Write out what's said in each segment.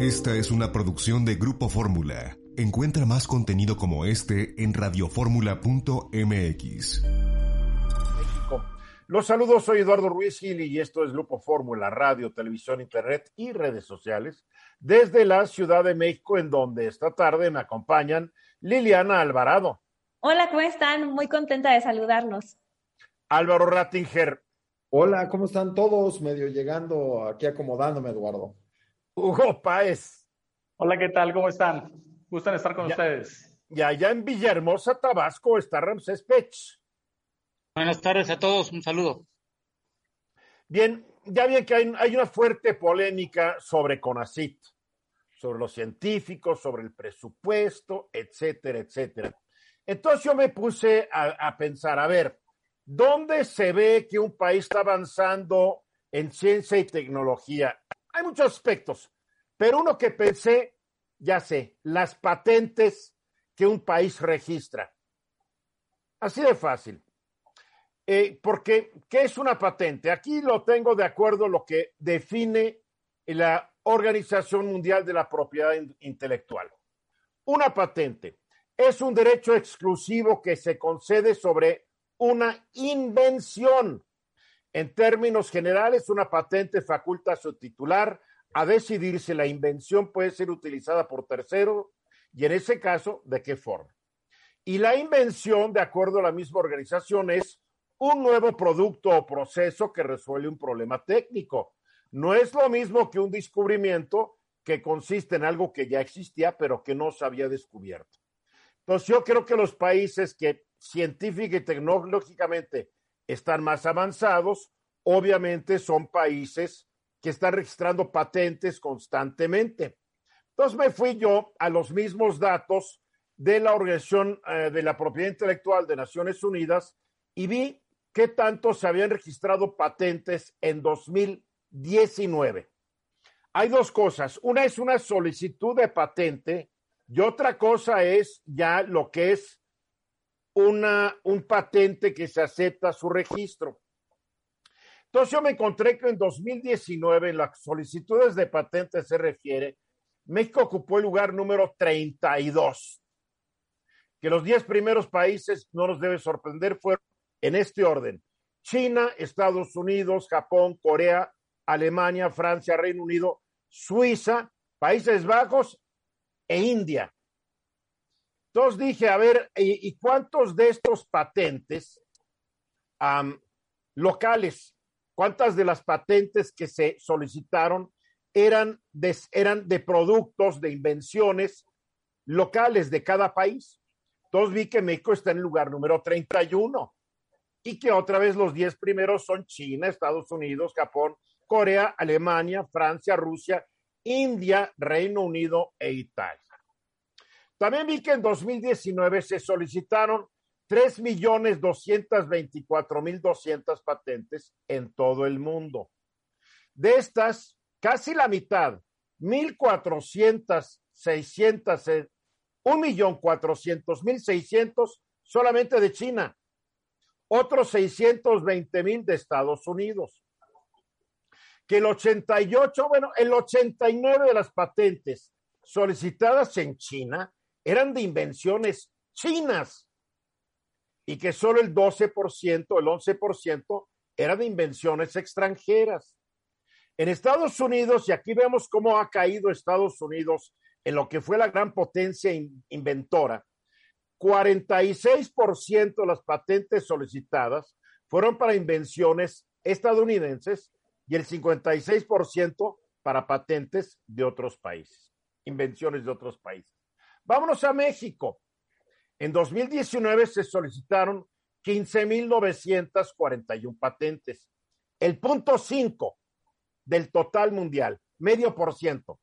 Esta es una producción de Grupo Fórmula. Encuentra más contenido como este en radioformula.mx. Los saludos, soy Eduardo Ruiz Gil y esto es Grupo Fórmula, radio, televisión, internet y redes sociales desde la Ciudad de México, en donde esta tarde me acompañan Liliana Alvarado. Hola, ¿cómo están? Muy contenta de saludarlos. Álvaro Rattinger. Hola, ¿cómo están todos? Medio llegando aquí acomodándome, Eduardo. Hugo Páez. Hola, ¿qué tal? ¿Cómo están? Gustan estar con ustedes. Y allá en Villahermosa, Tabasco, está Ramsés Pech. Buenas tardes a todos, un saludo. Bien, ya bien que hay, hay, una fuerte polémica sobre CONACIT, sobre los científicos, sobre el presupuesto, etcétera, etcétera. Entonces yo me puse a, a pensar, a ver, ¿dónde se ve que un país está avanzando en ciencia y tecnología? Hay muchos aspectos, pero uno que pensé, ya sé, las patentes que un país registra. Así de fácil. Eh, porque, ¿qué es una patente? Aquí lo tengo de acuerdo a lo que define la Organización Mundial de la Propiedad Intelectual. Una patente es un derecho exclusivo que se concede sobre una invención. En términos generales, una patente faculta a su titular a decidir si la invención puede ser utilizada por tercero y en ese caso, de qué forma. Y la invención, de acuerdo a la misma organización, es un nuevo producto o proceso que resuelve un problema técnico. No es lo mismo que un descubrimiento que consiste en algo que ya existía, pero que no se había descubierto. Entonces, yo creo que los países que científica y tecnológicamente están más avanzados, obviamente son países que están registrando patentes constantemente. Entonces me fui yo a los mismos datos de la Organización eh, de la Propiedad Intelectual de Naciones Unidas y vi qué tanto se habían registrado patentes en 2019. Hay dos cosas. Una es una solicitud de patente y otra cosa es ya lo que es una, un patente que se acepta su registro. Entonces yo me encontré que en 2019, en las solicitudes de patente se refiere, México ocupó el lugar número 32. Que los 10 primeros países, no nos debe sorprender, fueron en este orden. China, Estados Unidos, Japón, Corea, Alemania, Francia, Reino Unido, Suiza, Países Bajos e India. Entonces dije, a ver, ¿y, cuántos de estos patentes locales, cuántas de las patentes que se solicitaron eran de, eran de productos, de invenciones locales de cada país? Entonces vi que México está en el lugar número 31 y que otra vez los 10 primeros son China, Estados Unidos, Japón, Corea, Alemania, Francia, Rusia, India, Reino Unido e Italia. También vi que en 2019 se solicitaron 3.224.200 patentes en todo el mundo. De estas, casi la mitad, 1.400, 600, 1.400.600 solamente de China otros 620 mil de Estados Unidos. Que el 88, bueno, el 89 de las patentes solicitadas en China eran de invenciones chinas y que solo el 12%, el 11% era de invenciones extranjeras. En Estados Unidos, y aquí vemos cómo ha caído Estados Unidos en lo que fue la gran potencia inventora, 46% de las patentes solicitadas fueron para invenciones estadounidenses y el 56% para patentes de otros países, invenciones de otros países. Vámonos a México. En 2019 se solicitaron 15.941 patentes, el punto 5 del total mundial, medio por ciento.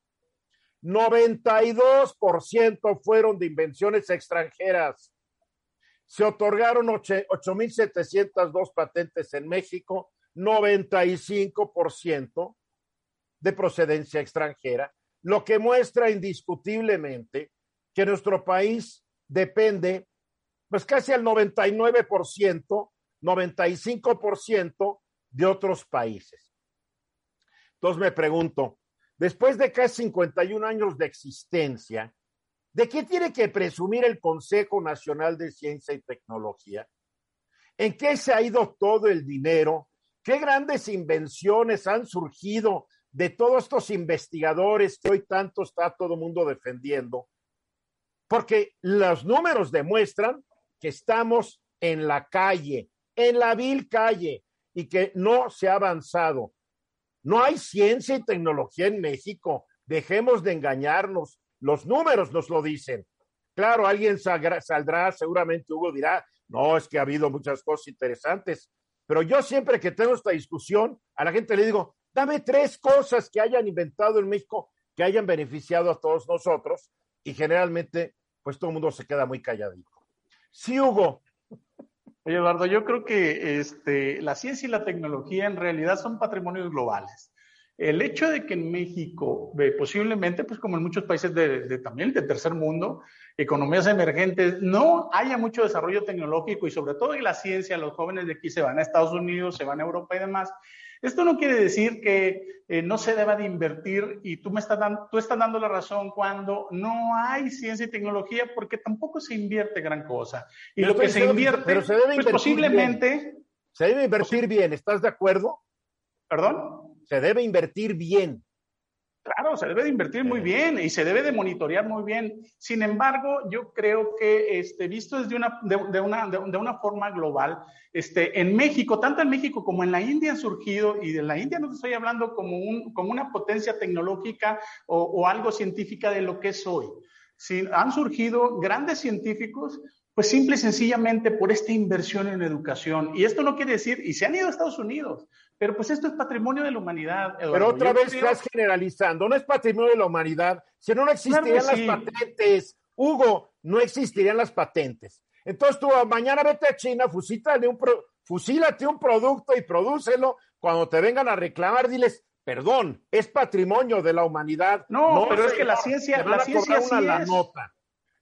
92% fueron de invenciones extranjeras. Se otorgaron 8.702 patentes en México, 95% de procedencia extranjera, lo que muestra indiscutiblemente que nuestro país depende, pues casi al 99%, 95% de otros países. Entonces me pregunto, después de casi 51 años de existencia, ¿de qué tiene que presumir el Consejo Nacional de Ciencia y Tecnología? ¿En qué se ha ido todo el dinero? ¿Qué grandes invenciones han surgido de todos estos investigadores que hoy tanto está todo el mundo defendiendo? Porque los números demuestran que estamos en la calle, en la vil calle, y que no se ha avanzado. No hay ciencia y tecnología en México. Dejemos de engañarnos. Los números nos lo dicen. Claro, alguien saldrá, seguramente Hugo dirá, no, es que ha habido muchas cosas interesantes, pero yo siempre que tengo esta discusión, a la gente le digo, dame tres cosas que hayan inventado en México que hayan beneficiado a todos nosotros y generalmente pues todo el mundo se queda muy calladito. Sí, Hugo. Oye, Eduardo, yo creo que este, la ciencia y la tecnología en realidad son patrimonios globales. El hecho de que en México, posiblemente, pues como en muchos países de, también del tercer mundo, economías emergentes, no haya mucho desarrollo tecnológico y sobre todo en la ciencia, los jóvenes de aquí se van a Estados Unidos, se van a Europa y demás. Esto no quiere decir que eh, no se deba de invertir y tú me estás dando, tú estás dando la razón cuando no hay ciencia y tecnología porque tampoco se invierte gran cosa. Y lo que se invierte, pero se debe pues posiblemente... Se debe invertir bien, ¿estás de acuerdo? ¿Perdón? se debe invertir bien. Claro, se debe de invertir muy bien y se debe de monitorear muy bien. Sin embargo, yo creo que este, visto desde una, de, una, de, una forma global, este, en México, tanto en México como en la India han surgido, y de la India no estoy hablando como, un, como una potencia tecnológica o, o algo científica de lo que es hoy. Sí, han surgido grandes científicos pues simple y sencillamente por esta inversión en educación. Y esto no quiere decir, y se han ido a Estados Unidos, pero pues esto es patrimonio de la humanidad. Pero otra vez estás generalizando, no es patrimonio de la humanidad, si no, no existirían las patentes. Hugo, no existirían las patentes. Entonces tú mañana vete a China, fusílate un, fusílate un producto y prodúcelo. Cuando te vengan a reclamar, diles, perdón, es patrimonio de la humanidad. No, pero es que la ciencia, la ciencia sí la nota.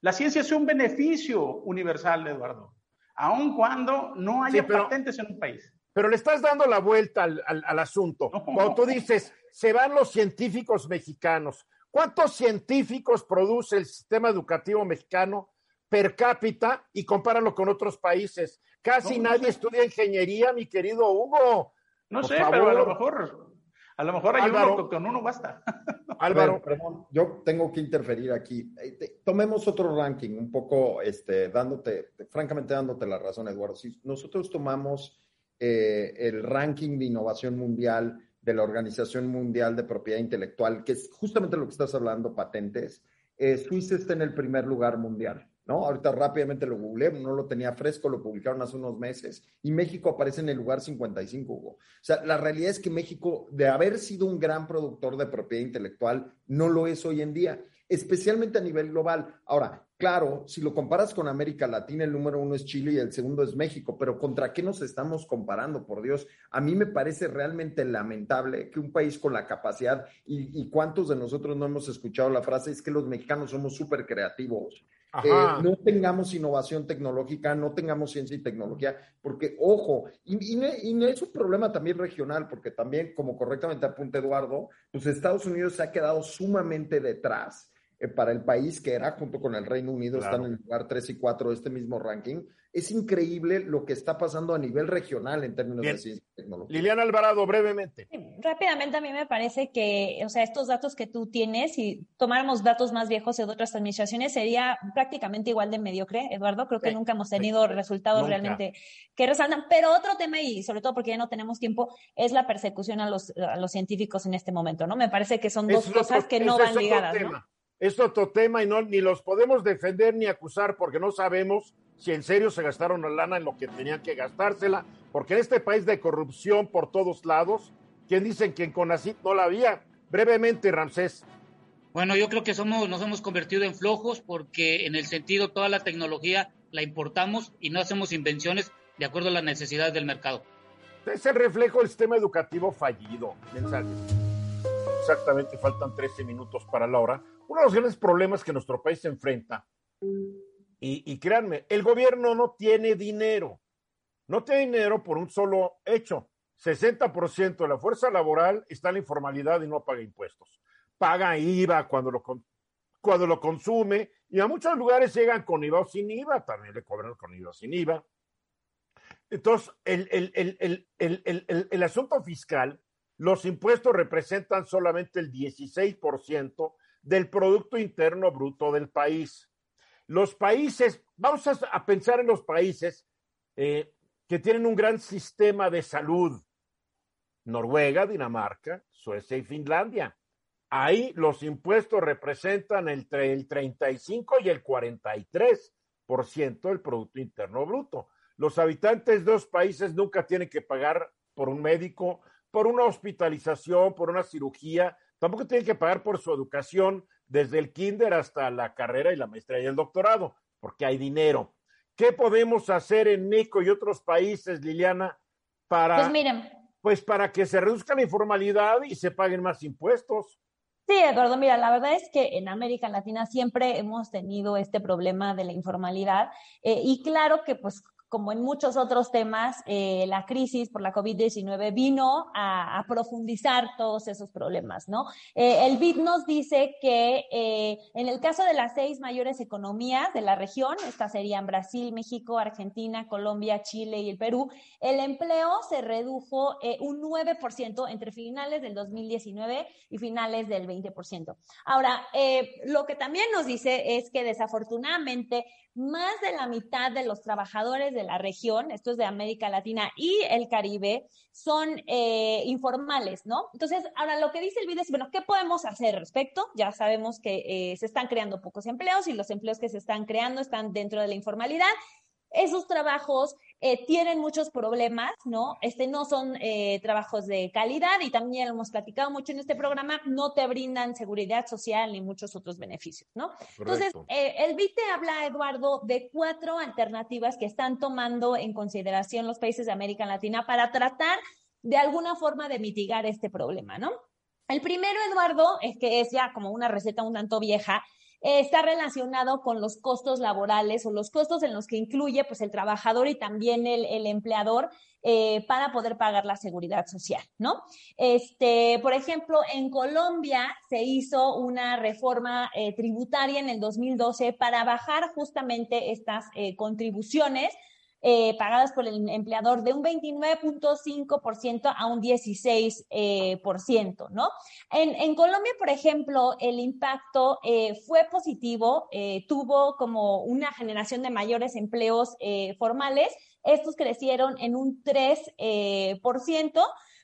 La ciencia es un beneficio universal, Eduardo, aun cuando no haya patentes en un país. Pero le estás dando la vuelta al, asunto. Cuando tú dices, se van los científicos mexicanos. ¿Cuántos científicos produce el sistema educativo mexicano per cápita y compáralo con otros países? Casi nadie estudia ingeniería, mi querido Hugo. No sé, pero a lo mejor, a lo mejor hay Álvaro, uno, con uno basta. Álvaro, perdón, yo tengo que interferir aquí. Eh, tomemos otro ranking, un poco, este, dándote, francamente dándote la razón, Eduardo. Si nosotros tomamos eh, el ranking de innovación mundial de la Organización Mundial de Propiedad Intelectual, que es justamente lo que estás hablando, patentes, eh, Suiza está en el primer lugar mundial. ¿no? Ahorita rápidamente lo googleé, no lo tenía fresco, lo publicaron hace unos meses y México aparece en el lugar 55, Hugo. O sea, la realidad es que México, de haber sido un gran productor de propiedad intelectual, no lo es hoy en día, especialmente a nivel global. Ahora, Claro, si lo comparas con América Latina, el número uno es Chile y el segundo es México, pero ¿contra qué nos estamos comparando? Por Dios, a mí me parece realmente lamentable que un país con la capacidad, y, cuántos de nosotros no hemos escuchado la frase, es que los mexicanos somos súper creativos. Eh, no tengamos innovación tecnológica, no tengamos ciencia y tecnología, porque, ojo, y, y, es un problema también regional, porque también, como correctamente apunta Eduardo, pues Estados Unidos se ha quedado sumamente detrás para el país que era, junto con el Reino Unido, están en el lugar 3 y 4 de este mismo ranking. Es increíble lo que está pasando a nivel regional en términos de ciencia y tecnología. Liliana Alvarado, brevemente. Rápidamente, a mí me parece que, o sea, estos datos que tú tienes, si tomáramos datos más viejos de otras administraciones, sería prácticamente igual de mediocre, Eduardo. Creo que nunca hemos tenido resultados realmente que resaltan. Pero otro tema, y sobre todo porque ya no tenemos tiempo, es la persecución a los, a los científicos en este momento, ¿no? Me parece que son dos cosas que no van ligadas, ¿no? Es otro tema y no, ni los podemos defender ni acusar porque no sabemos si en serio se gastaron la lana en lo que tenían que gastársela, porque en este país de corrupción por todos lados, ¿quién dicen que en Conacit no la había? Brevemente, Ramsés. Bueno, yo creo que somos, nos hemos convertido en flojos porque en el sentido toda la tecnología la importamos y no hacemos invenciones de acuerdo a las necesidades del mercado. Es el reflejo del sistema educativo fallido. Mensajes. Exactamente, faltan 13 minutos para la hora uno de los grandes problemas que nuestro país se enfrenta, y, créanme, el gobierno no tiene dinero, no tiene dinero por un solo hecho. 60% de la fuerza laboral está en la informalidad y no paga impuestos. paga IVA cuando lo, cuando lo consume y a muchos lugares llegan con IVA o sin IVA, también le cobran con IVA o sin IVA. Entonces, el, el, asunto fiscal, los impuestos representan solamente el 16% del Producto Interno Bruto del país. Los países, vamos a, pensar en los países eh, que tienen un gran sistema de salud. Noruega, Dinamarca, Suecia y Finlandia. Ahí los impuestos representan entre el 35 y el 43% del Producto Interno Bruto. Los habitantes de los países nunca tienen que pagar por un médico, por una hospitalización, por una cirugía, tampoco tienen que pagar por su educación desde el kinder hasta la carrera y la maestría y el doctorado, porque hay dinero. ¿Qué podemos hacer en México y otros países, Liliana, para, pues, miren. pues para que se reduzca la informalidad y se paguen más impuestos? Sí, Eduardo, mira, la verdad es que en América Latina siempre hemos tenido este problema de la informalidad eh, y claro que pues como en muchos otros temas, eh, la crisis por la COVID-19 vino a, profundizar todos esos problemas, ¿no? Eh, el BID nos dice que eh, en el caso de las seis mayores economías de la región, estas serían Brasil, México, Argentina, Colombia, Chile y el Perú, el empleo se redujo un 9% entre finales del 2019 y finales del 20%. Ahora, lo que también nos dice es que desafortunadamente más de la mitad de los trabajadores de la región, esto es de América Latina y el Caribe, son eh, informales, ¿no? Entonces, ahora lo que dice el video es, bueno, ¿qué podemos hacer al respecto? Ya sabemos que eh, se están creando pocos empleos y los empleos que se están creando están dentro de la informalidad esos trabajos eh, tienen muchos problemas, ¿no? Este no son eh, trabajos de calidad y también lo hemos platicado mucho en este programa, no te brindan seguridad social ni muchos otros beneficios, ¿no? Entonces, eh, el BIT habla, Eduardo, de cuatro alternativas que están tomando en consideración los países de América Latina para tratar de alguna forma de mitigar este problema, ¿no? El primero, Eduardo, es que es ya como una receta un tanto vieja, está relacionado con los costos laborales o los costos en los que incluye pues el trabajador y también el, empleador eh, para poder pagar la seguridad social, ¿no? Este, por ejemplo, en Colombia se hizo una reforma eh, tributaria en el 2012 para bajar justamente estas eh, contribuciones eh, pagadas por el empleador de un 29.5% a un 16%, eh, ¿no? En, Colombia, por ejemplo, el impacto eh, fue positivo, tuvo como una generación de mayores empleos formales, estos crecieron en un 3%.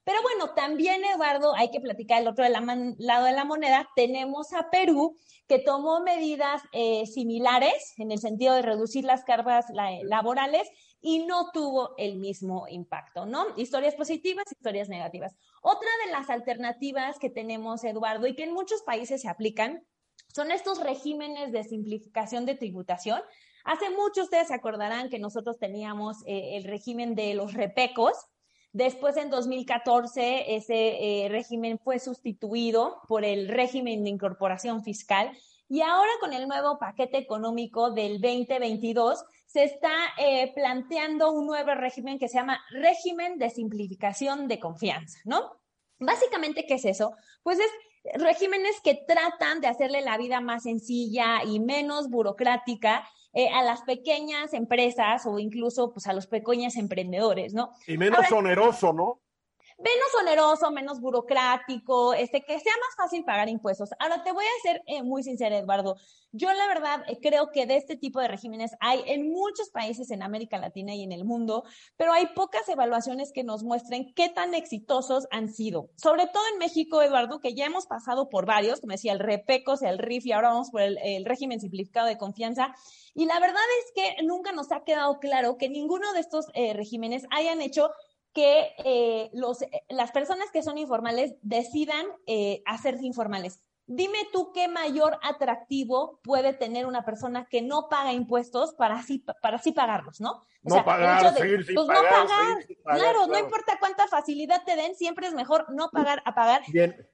Pero bueno, también, Eduardo, hay que platicar el otro lado de la moneda. Tenemos a Perú, que tomó medidas similares en el sentido de reducir las cargas laborales y no tuvo el mismo impacto, ¿no? Historias positivas, historias negativas. Otra de las alternativas que tenemos, Eduardo, y que en muchos países se aplican, son estos regímenes de simplificación de tributación. Hace mucho ustedes se acordarán que nosotros teníamos eh, el régimen de los repecos. Después, en 2014, ese eh, régimen fue sustituido por el régimen de incorporación fiscal. Y ahora con el nuevo paquete económico del 2022, se está eh, planteando un nuevo régimen que se llama régimen de simplificación de confianza, ¿no? Básicamente, ¿qué es eso? Pues es regímenes que tratan de hacerle la vida más sencilla y menos burocrática eh, a las pequeñas empresas o incluso pues a los pequeños emprendedores, ¿no? Y menos oneroso, ¿no? Menos oneroso, menos burocrático, este, que sea más fácil pagar impuestos. Ahora, te voy a ser eh, muy sincera, Eduardo. Yo la verdad eh, creo que de este tipo de regímenes hay en muchos países en América Latina y en el mundo, pero hay pocas evaluaciones que nos muestren qué tan exitosos han sido. Sobre todo en México, Eduardo, que ya hemos pasado por varios, como decía, el REPECOS, el RIF y ahora vamos por el, régimen simplificado de confianza. Y la verdad es que nunca nos ha quedado claro que ninguno de estos eh, regímenes hayan hecho que eh, los, eh, las personas que son informales decidan eh, hacerse informales. Dime tú qué mayor atractivo puede tener una persona que no paga impuestos para así, para así pagarlos, ¿no? no pagar, seguir sin pues pagar, no pagar. claro, no importa cuánta facilidad te den, siempre es mejor no pagar a pagar. Bien.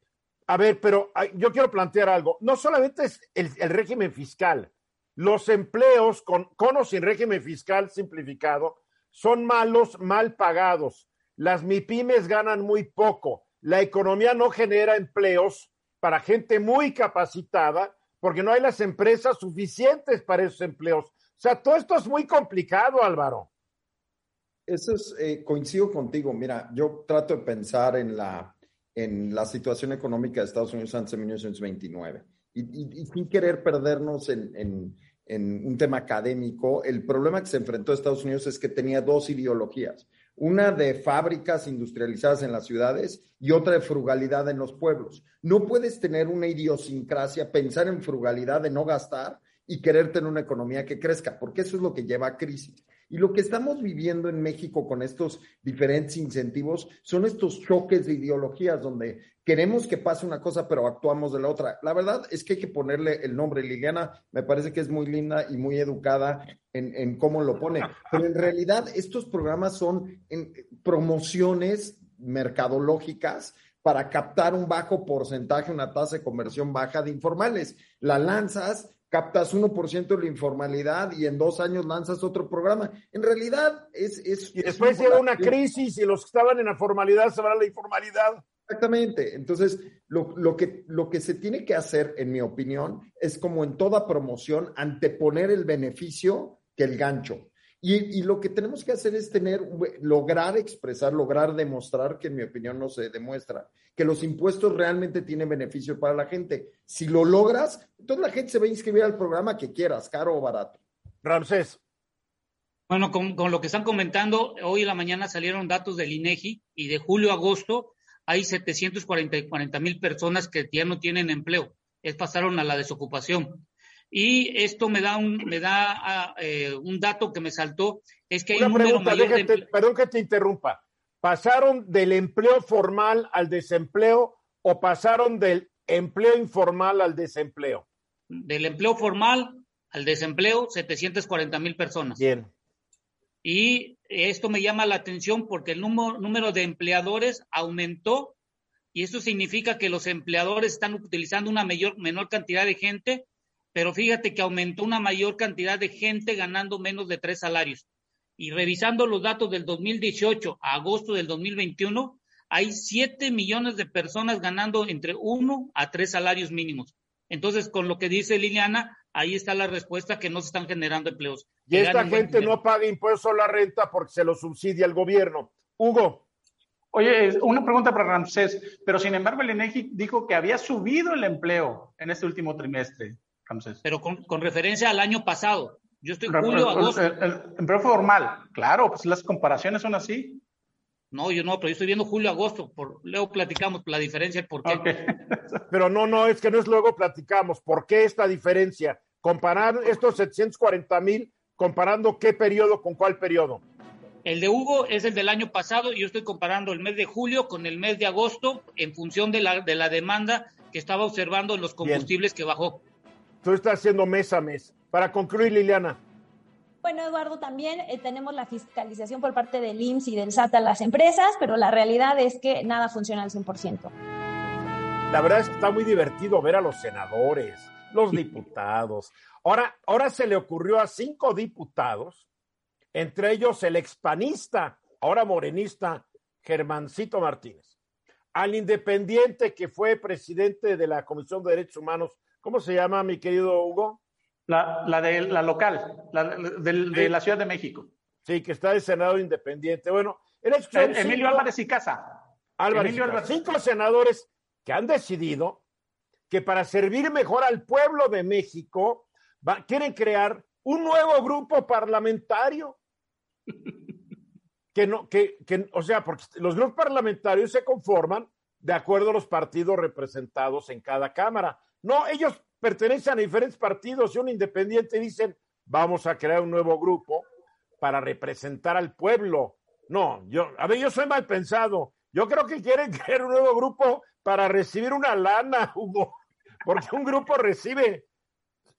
A ver, pero yo quiero plantear algo. No solamente es el, el régimen fiscal, los empleos con, con o sin régimen fiscal simplificado son malos, mal pagados. Las MIPIMES ganan muy poco. La economía no genera empleos para gente muy capacitada, porque no hay las empresas suficientes para esos empleos. O sea, todo esto es muy complicado, Álvaro. Eso es, eh, coincido contigo. Mira, yo trato de pensar en la, en la situación económica de Estados Unidos antes de 1929 y, sin querer perdernos en, en, un tema académico, el problema que se enfrentó a Estados Unidos es que tenía dos ideologías. Una de fábricas industrializadas en las ciudades y otra de frugalidad en los pueblos. No puedes tener una idiosincrasia, pensar en frugalidad de no gastar y querer tener una economía que crezca, porque eso es lo que lleva a crisis. Y lo que estamos viviendo en México con estos diferentes incentivos son estos choques de ideologías donde queremos que pase una cosa, pero actuamos de la otra. La verdad es que hay que ponerle el nombre. Liliana me parece que es muy linda y muy educada en, cómo lo pone. Pero en realidad estos programas son promociones mercadológicas para captar un bajo porcentaje, una tasa de conversión baja de informales. La lanzas captas 1% de la informalidad y en dos años lanzas otro programa. En realidad es... es y después llega una crisis y los que estaban en la formalidad se van a la informalidad. Exactamente. Entonces, lo, lo, que, lo que se tiene que hacer, en mi opinión, es como en toda promoción, anteponer el beneficio que el gancho. Y, y, lo que tenemos que hacer es tener, lograr expresar, lograr demostrar, que en mi opinión no se demuestra, que los impuestos realmente tienen beneficio para la gente. Si lo logras, entonces la gente se va a inscribir al programa que quieras, caro o barato. Ramsés. Bueno, con, con lo que están comentando, hoy en la mañana salieron datos del INEGI y de julio a agosto hay 740 mil personas que ya no tienen empleo. Es pasaron a la desocupación. Y esto me da un, me da ah, eh, un dato que me saltó, es que hay Una un pregunta, número mayor déjate, de... perdón que te interrumpa. ¿Pasaron del empleo formal al desempleo o pasaron del empleo informal al desempleo? Del empleo formal al desempleo, 740 mil personas. Bien. Y esto me llama la atención porque el número, número de empleadores aumentó y eso significa que los empleadores están utilizando una mayor, menor cantidad de gente pero fíjate que aumentó una mayor cantidad de gente ganando menos de tres salarios. Y revisando los datos del 2018 a agosto del 2021, hay siete millones de personas ganando entre uno a tres salarios mínimos. Entonces, con lo que dice Liliana, ahí está la respuesta que no se están generando empleos. Y esta gente no paga impuestos a la renta porque se lo subsidia el gobierno. Hugo. Oye, una pregunta para Ramsés, pero sin embargo el INEGI dijo que había subido el empleo en este último trimestre. Ramsés. Pero con, con, referencia al año pasado. Yo estoy julio, el, agosto. El, empleo formal, claro, pues las comparaciones son así. No, yo no, pero yo estoy viendo julio, agosto. Por, luego platicamos la diferencia y por qué. Okay. pero no, no, es que no es luego platicamos. ¿Por qué esta diferencia? Comparar estos 740 mil, comparando qué periodo con cuál periodo. El de Hugo es el del año pasado y yo estoy comparando el mes de julio con el mes de agosto en función de la, de la demanda que estaba observando en los combustibles Bien. que bajó. Tú estás haciendo mes a mes. Para concluir, Liliana. Bueno, Eduardo, también eh, tenemos la fiscalización por parte del IMSS y del SAT a las empresas, pero la realidad es que nada funciona al 100%. La verdad es que está muy divertido ver a los senadores, los diputados. Ahora, ahora se le ocurrió a cinco diputados, entre ellos el expanista, ahora morenista, Germancito Martínez, al independiente que fue presidente de la Comisión de Derechos Humanos ¿Cómo se llama, mi querido Hugo? La, la de la local, la, de, la Ciudad de México. Sí, que está de Senado Independiente. Bueno, eres el, Emilio cinco, Álvarez y Casa. Álvarez, Emilio Álvarez. cinco senadores que han decidido que para servir mejor al pueblo de México va, quieren crear un nuevo grupo parlamentario. que no, que, que, o sea, porque los grupos parlamentarios se conforman de acuerdo a los partidos representados en cada cámara. No, ellos pertenecen a diferentes partidos y un independiente dicen, vamos a crear un nuevo grupo para representar al pueblo. No, yo, a ver, yo soy mal pensado. Yo creo que quieren crear un nuevo grupo para recibir una lana, Hugo, porque un grupo recibe,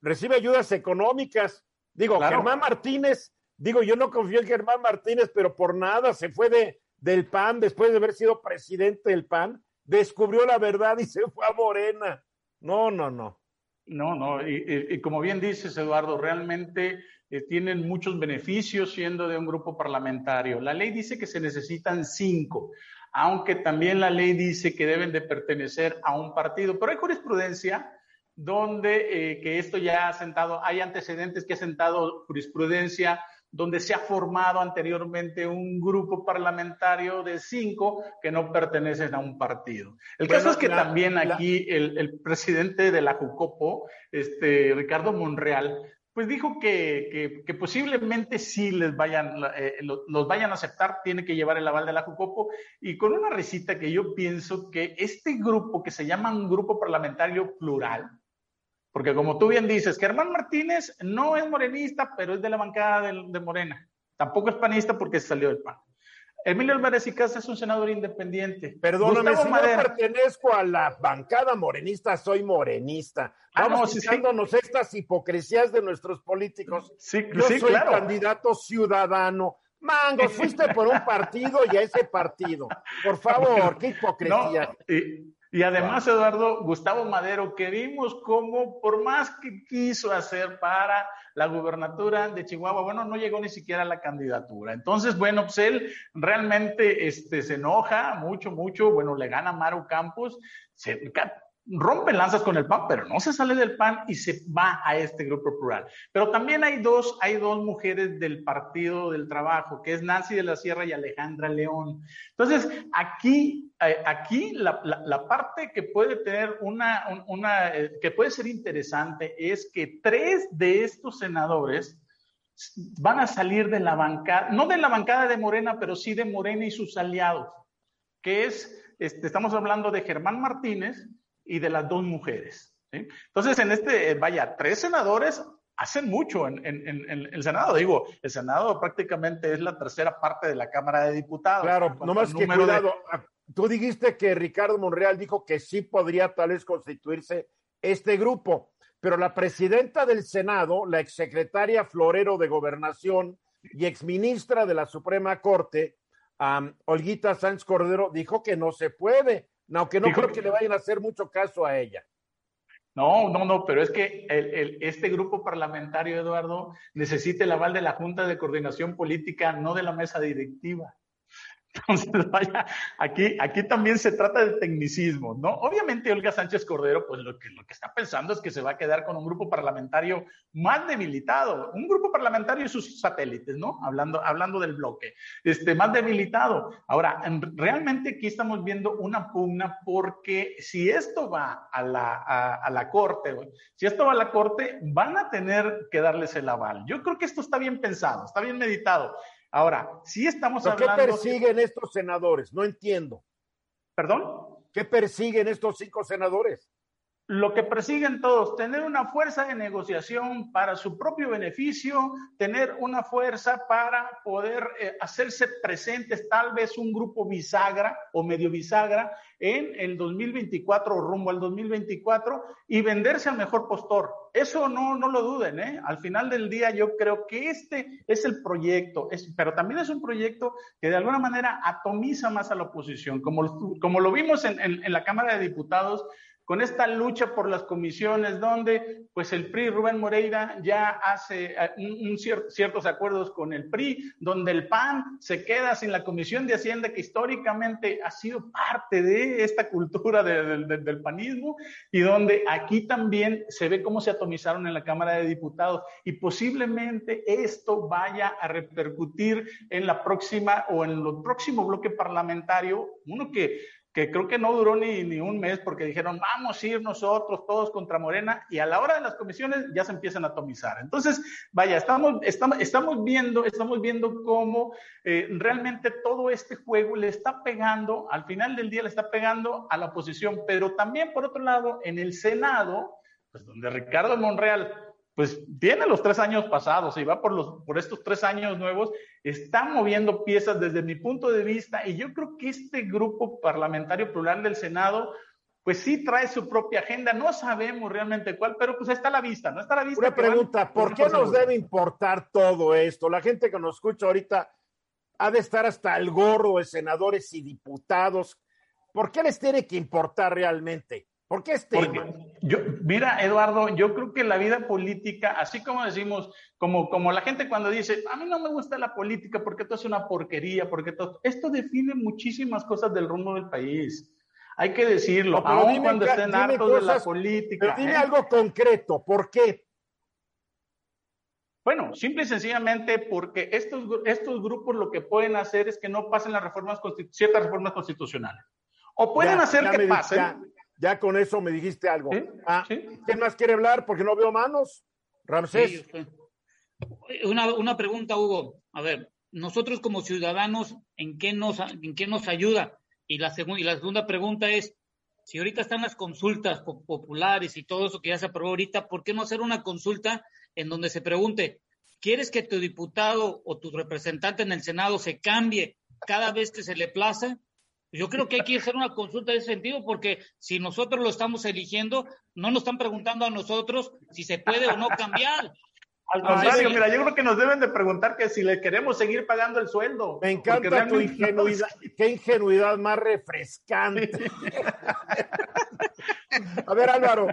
recibe ayudas económicas. Digo, claro. Germán Martínez, digo, yo no confío en Germán Martínez, pero por nada se fue de, del PAN después de haber sido presidente del PAN, descubrió la verdad y se fue a Morena. No, no, no. No, no, y, como bien dices, Eduardo, realmente eh, tienen muchos beneficios siendo de un grupo parlamentario. La ley dice que se necesitan cinco. aunque también la ley dice que deben de pertenecer a un partido. Pero hay jurisprudencia donde eh, que esto ya ha sentado, hay antecedentes que ha sentado jurisprudencia donde se ha formado anteriormente un grupo parlamentario de cinco que no pertenecen a un partido. El caso es que también aquí el, presidente de la Jucopo, este, Ricardo Monreal, pues dijo que, que, posiblemente sí les vayan, eh, los, vayan a aceptar, tiene que llevar el aval de la Jucopo, y con una risita que yo pienso que este grupo, que se llama un grupo parlamentario plural, porque como tú bien dices, Germán Martínez no es morenista, pero es de la bancada de, Morena. Tampoco es panista porque salió del PAN. Emilio Álvarez y Casa es un senador independiente. Perdóname, si no pertenezco a la bancada morenista, soy morenista. Ah, Vamos fijándonos estas hipocresías de nuestros políticos. Sí, Yo soy candidato ciudadano. Mangos, fuiste por un partido y a ese partido. Por favor, qué hipocresía. Y además, Eduardo, Gustavo Madero, que vimos cómo, por más que quiso hacer para la gubernatura de Chihuahua, bueno, no llegó ni siquiera a la candidatura. Entonces, bueno, pues él realmente este, se enoja mucho, mucho, bueno, le gana Maru Campos, se, rompe lanzas con el PAN, pero no se sale del PAN y se va a este grupo plural. Pero también hay dos, hay dos mujeres del Partido del Trabajo, que es Nancy de la Sierra y Alejandra León. Entonces, aquí, aquí la, la, parte que puede tener una, una eh, que puede ser interesante es que tres de estos senadores van a salir de la bancada, no de la bancada de Morena, pero sí de Morena y sus aliados, que es, este, estamos hablando de Germán Martínez, y de las dos mujeres. Entonces, en este, vaya, tres senadores hacen mucho en, el Senado. Digo, el Senado prácticamente es la tercera parte de la Cámara de Diputados. Claro, nomás que cuidado. Tú dijiste que Ricardo Monreal dijo que sí podría tal vez constituirse este grupo, pero la presidenta del Senado, la exsecretaria Florero de Gobernación y exministra de la Suprema Corte, Olguita Sánchez Cordero, dijo que no se puede aunque no creo que le vayan a hacer mucho caso a ella. No, no, no, pero es que este grupo parlamentario, Eduardo, necesita el aval de la Junta de Coordinación Política, no de la mesa directiva. Entonces, vaya, aquí, también se trata de tecnicismo, ¿no? Obviamente Olga Sánchez Cordero, pues lo que, lo que está pensando es que se va a quedar con un grupo parlamentario más debilitado, un grupo parlamentario y sus satélites, ¿no? Hablando, hablando del bloque, este, más debilitado. Ahora, realmente aquí estamos viendo una pugna porque si esto va a la, a, la corte, si esto va a la corte, van a tener que darles el aval. Yo creo que esto está bien pensado, está bien meditado. Ahora, si estamos hablando... ¿Qué persiguen estos senadores? No entiendo. ¿Perdón? ¿Qué persiguen estos cinco senadores? Lo que persiguen todos, tener una fuerza de negociación para su propio beneficio, tener una fuerza para poder eh, hacerse presentes, tal vez un grupo bisagra o medio bisagra en el 2024 o rumbo al 2024 y venderse al mejor postor. Eso no, no lo duden, ¿eh? Al final del día yo creo que este es el proyecto, es, pero también es un proyecto que de alguna manera atomiza más a la oposición, como, como lo vimos en, en la Cámara de Diputados con esta lucha por las comisiones, donde pues el PRI, Rubén Moreira, ya hace eh, ciertos acuerdos con el PRI, donde el PAN se queda sin la Comisión de Hacienda, que históricamente ha sido parte de esta cultura del panismo, y donde aquí también se ve cómo se atomizaron en la Cámara de Diputados, y posiblemente esto vaya a repercutir en la próxima o en el próximo bloque parlamentario, uno que que creo que no duró ni, ni, un mes porque dijeron, vamos a ir nosotros todos contra Morena y a la hora de las comisiones ya se empiezan a atomizar. Entonces, vaya, estamos, estamos, estamos viendo, estamos viendo cómo eh, realmente todo este juego le está pegando, al final del día le está pegando a la oposición, pero también por otro lado, en el Senado, pues donde Ricardo Monreal pues tiene los tres años pasados y va por, los, por estos tres años nuevos, está moviendo piezas desde mi punto de vista y yo creo que este grupo parlamentario plural del Senado, pues sí trae su propia agenda, no sabemos realmente cuál, pero pues está a la vista, ¿no? Está a la vista. Una pregunta, ¿por qué nos debe importar todo esto? La gente que nos escucha ahorita ha de estar hasta el gorro de senadores y diputados. ¿Por qué les tiene que importar realmente? ¿Por qué este yo, mira, Eduardo, yo creo que la vida política, así como decimos, como, como la gente cuando dice, a mí no me gusta la política porque esto es una porquería, porque todo, esto define muchísimas cosas del rumbo del país. Hay que decirlo, aún cuando estén hartos de la política. Pero dime ¿eh? algo concreto, ¿por qué? Bueno, simple y sencillamente porque estos, estos grupos lo que pueden hacer es que no pasen las reformas ciertas reformas constitucionales. O pueden hacer que pasen. Ya, con eso me dijiste algo. Ah, ¿Quién más quiere hablar? Porque no veo manos. Ramsés. una, una pregunta, Hugo. A ver, nosotros como ciudadanos, ¿en qué nos, en qué nos ayuda? Y la, y la segunda pregunta es, si ahorita están las consultas populares y todo eso que ya se aprobó ahorita, ¿por qué no hacer una consulta en donde se pregunte, ¿quieres que tu diputado o tu representante en el Senado se cambie cada vez que se le plaza? Yo creo que hay que hacer una consulta en ese sentido porque si nosotros lo estamos eligiendo, no nos están preguntando a nosotros si se puede o no cambiar. Al contrario, mira, yo creo que nos deben de preguntar que si le queremos seguir pagando el sueldo. Me encanta tu ingenuidad. Qué ingenuidad más refrescante. A ver, Álvaro.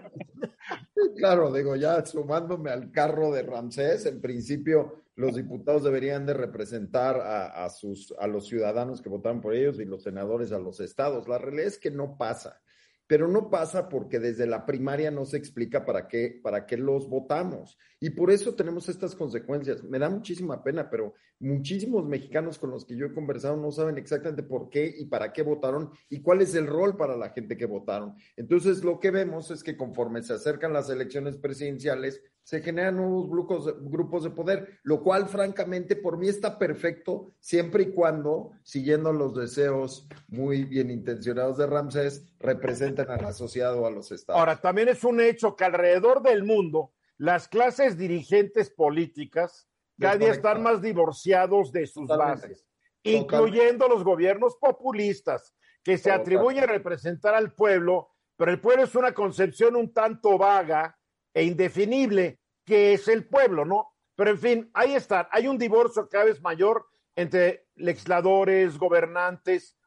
Claro, digo, ya sumándome al carro de Ramsés, en principio los diputados deberían de representar a, sus, a los ciudadanos que votaron por ellos y los senadores a los estados. La realidad es que no pasa pero no pasa porque desde la primaria no se explica para qué, para qué los votamos. Y por eso tenemos estas consecuencias. Me da muchísima pena, pero muchísimos mexicanos con los que yo he conversado no saben exactamente por qué y para qué votaron y cuál es el rol para la gente que votaron. Entonces, lo que vemos es que conforme se acercan las elecciones presidenciales, se generan nuevos grupos de, poder, lo cual francamente por mí está perfecto siempre y cuando, siguiendo los deseos muy bien intencionados de Ramsés, representen al asociado a los estados. Ahora, también es un hecho que alrededor del mundo las clases dirigentes políticas cada día están más divorciados de sus bases, incluyendo los gobiernos populistas que se atribuyen a representar al pueblo, pero el pueblo es una concepción un tanto vaga e indefinible que es el pueblo, ¿no? Pero en fin, ahí está, hay un divorcio cada vez mayor entre legisladores, gobernantes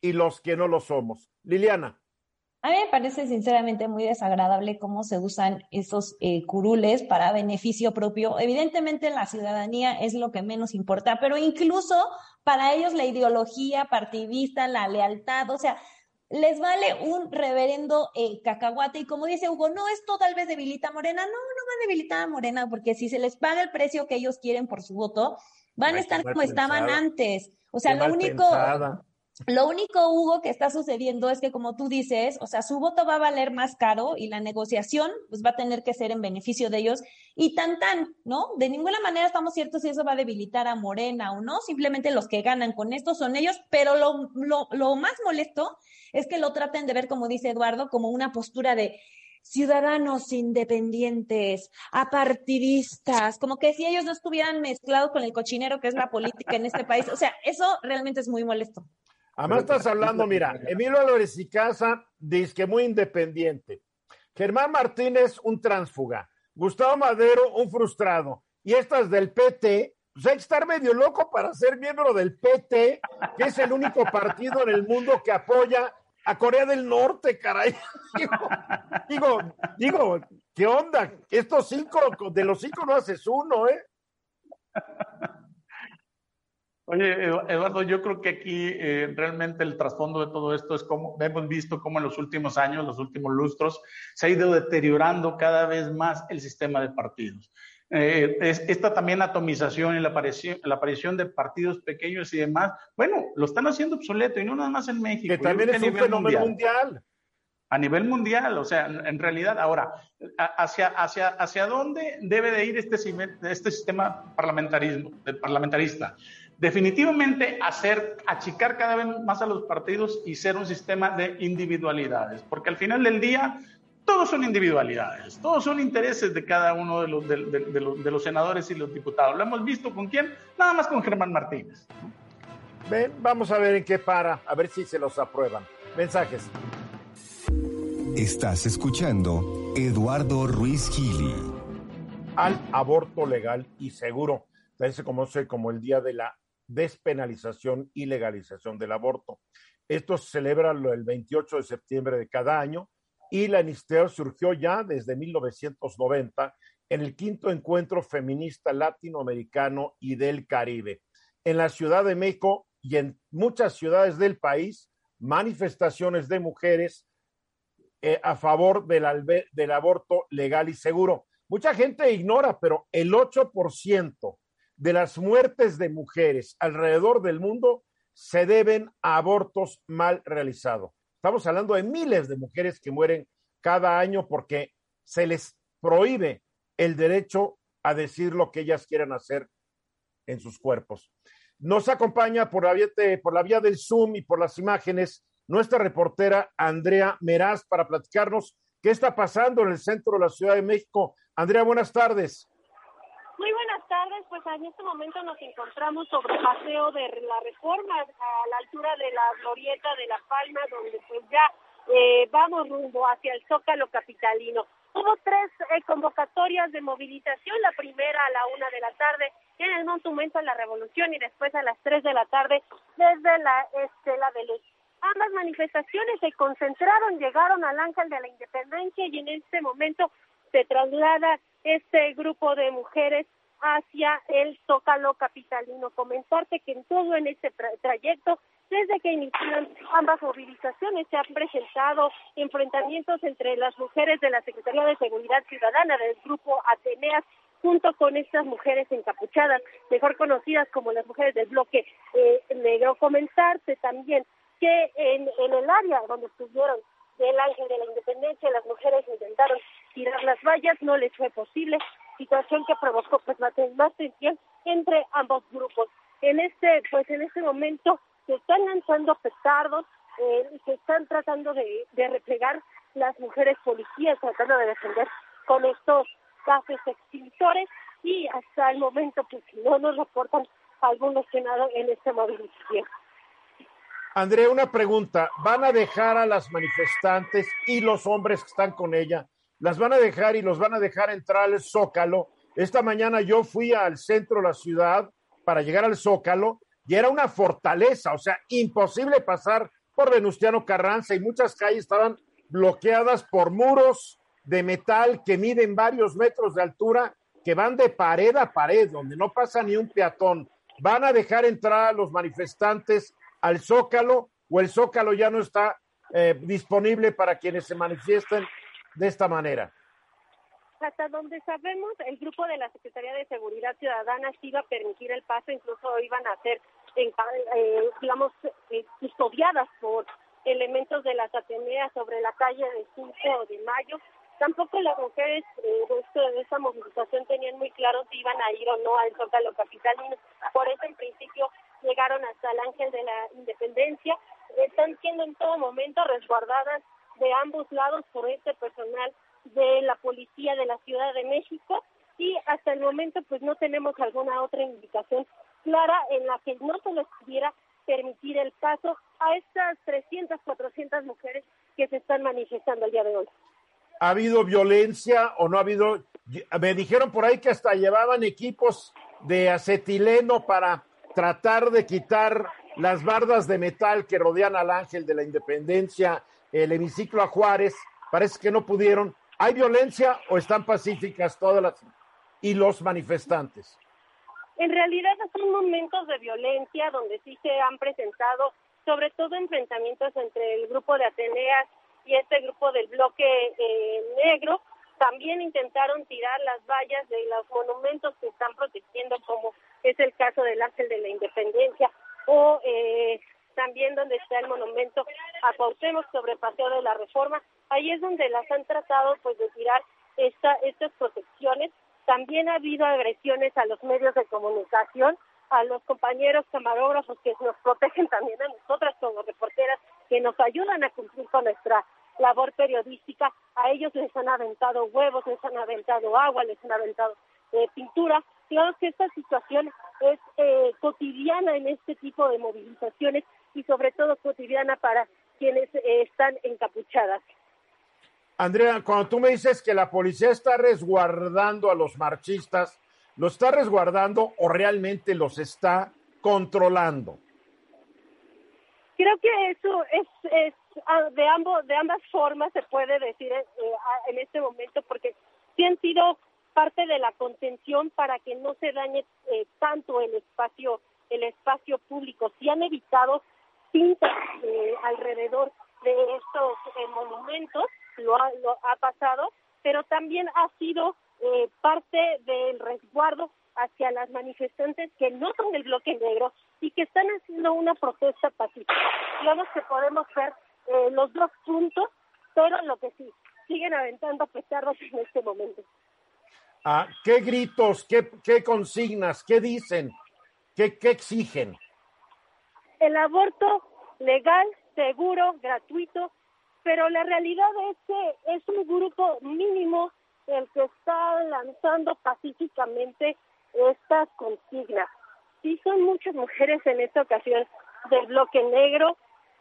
y los que no lo somos. Liliana. A mí me parece sinceramente muy desagradable cómo se usan esos eh, curules para beneficio propio. Evidentemente la ciudadanía es lo que menos importa, pero incluso para ellos la ideología partidista, la lealtad, o sea, les vale un reverendo eh, cacahuate. Y como dice Hugo, no, esto tal vez debilita a Morena, no, no va a debilitar a Morena porque si se les paga el precio que ellos quieren por su voto, van a estar como estaban antes. O sea, lo único, lo único, Hugo, que está sucediendo es que, como tú dices, o sea, su voto va a valer más caro y la negociación pues va a tener que ser en beneficio de ellos y tan tan, ¿no? De ninguna manera estamos ciertos si eso va a debilitar a Morena o no, simplemente los que ganan con esto son ellos, pero lo, lo, lo más molesto es que lo traten de ver, como dice Eduardo, como una postura de ciudadanos independientes, apartidistas, como que si ellos no estuvieran mezclados con el cochinero que es la política en este país. O sea, eso realmente es muy molesto. Además estás hablando, mira, Emilio Álvarez y Casa dice que muy independiente. Germán Martínez, un tránsfuga. Gustavo Madero, un frustrado. Y estas del PT, pues hay que estar medio loco para ser miembro del PT, que es el único partido en el mundo que apoya a Corea del Norte, caray. Digo, digo, ¿qué onda? Estos cinco, de los cinco no haces uno, ¿eh? Oye, Eduardo, yo creo que aquí eh, realmente el trasfondo de todo esto es como hemos visto cómo en los últimos años, los últimos lustros, se ha ido deteriorando cada vez más el sistema de partidos. Eh, esta también atomización y la aparición, la aparición de partidos pequeños y demás, bueno, lo están haciendo obsoleto y no nada más en México. Que también es un fenómeno mundial. A nivel mundial, o sea, en realidad, ahora, ¿hacia, hacia, hacia dónde debe de ir este, este sistema parlamentarismo, parlamentarista? Definitivamente hacer, achicar cada vez más a los partidos y ser un sistema de individualidades, porque al final del día todos son individualidades, todos son intereses de cada uno de los, de, los, senadores y los diputados. ¿Lo hemos visto con quién? Nada más con Germán Martínez. Ven, vamos a ver en qué para, a ver si se los aprueban. Mensajes. Estás escuchando Eduardo Ruiz Gili. Al aborto legal y seguro. Se como, como el día de la despenalización y legalización del aborto. Esto se celebra el 28 de septiembre de cada año y la iniciativa surgió ya desde 1990 en el quinto encuentro feminista latinoamericano y del Caribe. En la Ciudad de México y en muchas ciudades del país, manifestaciones de mujeres eh, a favor del, del aborto legal y seguro. Mucha gente ignora, pero el 8% de las muertes de mujeres alrededor del mundo se deben a abortos mal realizados. Estamos hablando de miles de mujeres que mueren cada año porque se les prohíbe el derecho a decir lo que ellas quieran hacer en sus cuerpos. Nos acompaña por la, vía, por la vía del Zoom y por las imágenes nuestra reportera Andrea Meraz para platicarnos qué está pasando en el centro de la Ciudad de México. Andrea, buenas tardes. Pues en este momento nos encontramos sobre el paseo de la reforma a la altura de la glorieta de La Palma, donde pues ya eh, vamos rumbo hacia el Zócalo Capitalino. Hubo tres eh, convocatorias de movilización, la primera a la una de la tarde en el Monumento a la Revolución y después a las tres de la tarde desde la Estela de Luz. Ambas manifestaciones se concentraron, llegaron al Ángel de la Independencia y en este momento se traslada este grupo de mujeres hacia el Zócalo Capitalino. Comentarte que en todo en este trayecto desde que iniciaron ambas movilizaciones se han presentado enfrentamientos entre las mujeres de la Secretaría de Seguridad Ciudadana del grupo Ateneas junto con estas mujeres encapuchadas, mejor conocidas como las mujeres del bloque eh, negro. Comentarte también que en, en el área donde estuvieron del Ángel de la Independencia, las mujeres intentaron tirar las vallas, no les fue posible, situación que provocó pues más tensión entre ambos grupos. En este, pues en este momento se están lanzando petardos, eh, se están tratando de, de replegar las mujeres policías, tratando de defender con estos gases extintores y hasta el momento pues no nos reportan algún lesionado en esta movilización. Andrea, una pregunta. ¿Van a dejar a las manifestantes y los hombres que están con ella? ¿Las van a dejar y los van a dejar entrar al Zócalo? Esta mañana yo fui al centro de la ciudad para llegar al Zócalo y era una fortaleza, o sea, imposible pasar por Venustiano Carranza y muchas calles estaban bloqueadas por muros de metal que miden varios metros de altura, que van de pared a pared, donde no pasa ni un peatón. ¿Van a dejar entrar a los manifestantes al Zócalo o el Zócalo ya no está eh, disponible para quienes se manifiesten de esta manera? hasta donde sabemos, el grupo de la Secretaría de Seguridad Ciudadana sí iba a permitir el paso, incluso iban a ser, eh, digamos, eh, custodiadas por elementos de las Ateneas sobre la calle de 5 de mayo. Tampoco las mujeres eh, de, de esta movilización tenían muy claro si iban a ir o no al Zócalo Capitalino. Por eso, en principio, llegaron hasta el Ángel de la Independencia. Están siendo en todo momento resguardadas de ambos lados por este personal de la policía de la Ciudad de México y hasta el momento pues no tenemos alguna otra indicación clara en la que no se les pudiera permitir el paso a estas 300, 400 mujeres que se están manifestando el día de hoy. ¿Ha habido violencia o no ha habido? Me dijeron por ahí que hasta llevaban equipos de acetileno para tratar de quitar las bardas de metal que rodean al Ángel de la Independencia, el hemiciclo a Juárez. Parece que no pudieron. ¿Hay violencia o están pacíficas todas las y los manifestantes? En realidad son momentos de violencia donde sí se han presentado sobre todo enfrentamientos entre el grupo de Ateneas y este grupo del bloque eh, negro. También intentaron tirar las vallas de los monumentos que están protegiendo, como es el caso del Ángel de la Independencia o eh, también donde está el monumento a Cuauhtémoc sobre Paseo de la Reforma ahí es donde las han tratado pues de tirar esta, estas protecciones. También ha habido agresiones a los medios de comunicación, a los compañeros camarógrafos que nos protegen también a nosotras como reporteras, que nos ayudan a cumplir con nuestra labor periodística. A ellos les han aventado huevos, les han aventado agua, les han aventado eh, pintura. Digamos que esta situación es eh, cotidiana en este tipo de movilizaciones sobre todo cotidiana para quienes eh, están encapuchadas. Andrea, cuando tú me dices que la policía está resguardando a los marchistas, ¿lo está resguardando o realmente los está controlando? Creo que eso es, es ah, de ambos de ambas formas se puede decir eh, en este momento porque sí han sido parte de la contención para que no se dañe eh, tanto el espacio el espacio público. Sí han evitado pintas eh, alrededor de estos monumentos, lo ha, lo ha pasado, pero también ha sido parte del resguardo hacia las manifestantes que no son del bloque negro y que están haciendo una protesta pacífica. Digamos que podemos ver eh, los dos puntos, pero lo que sí, siguen aventando petardos en este momento. Ah, ¿Qué gritos, qué, consignas, qué dicen, qué exigen? El aborto legal, seguro, gratuito, pero la realidad es que es un grupo mínimo el que está lanzando pacíficamente estas consignas. Sí son muchas mujeres en esta ocasión del bloque negro,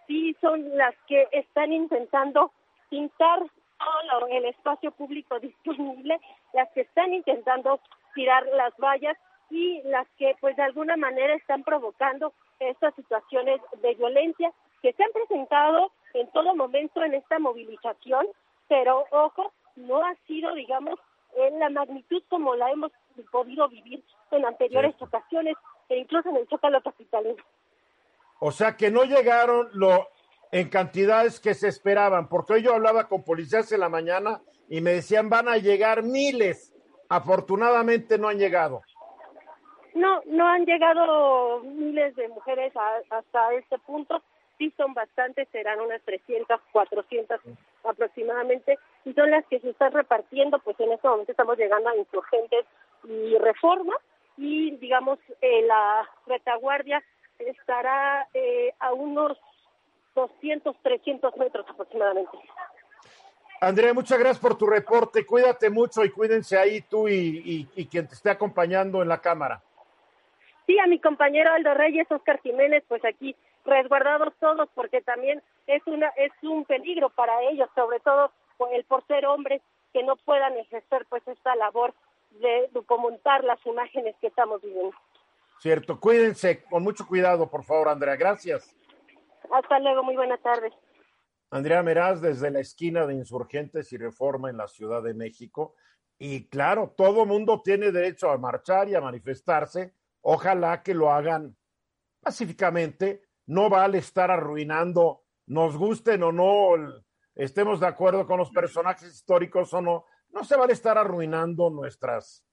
sí son las que están intentando pintar todo el espacio público disponible, las que están intentando tirar las vallas y las que pues de alguna manera están provocando estas situaciones de violencia que se han presentado en todo momento en esta movilización, pero ojo, no ha sido, digamos, en la magnitud como la hemos podido vivir en anteriores ocasiones e incluso en el Zócalo capitalino. O sea que no llegaron lo en cantidades que se esperaban, porque hoy yo hablaba con policías en la mañana y me decían van a llegar miles. Afortunadamente no han llegado. No, no han llegado miles de mujeres hasta este punto. Sí son bastantes, serán unas 300, 400 aproximadamente, y son las que se están repartiendo, pues en este momento estamos llegando a insurgentes y reforma, y digamos eh, la retaguardia estará eh, a unos 200, 300 metros aproximadamente. Andrea, muchas gracias por tu reporte. Cuídate mucho y cuídense ahí tú y, y, quien te esté acompañando en la cámara. Sí, a mi compañero Aldo Reyes, Oscar Jiménez, pues aquí resguardados todos porque también es una es un peligro para ellos, sobre todo el por ser hombres que no puedan ejercer pues esta labor de documentar las imágenes que estamos viviendo. Cierto, cuídense con mucho cuidado, por favor, Andrea. Gracias. Hasta luego, muy buenas tardes. Andrea Meraz desde la esquina de Insurgentes y Reforma en la Ciudad de México. Y claro, todo mundo tiene derecho a marchar y a manifestarse. Ojalá que lo hagan pacíficamente. No vale estar arruinando, nos gusten o no, estemos de acuerdo con los personajes históricos o no, no se vale estar arruinando nuestras,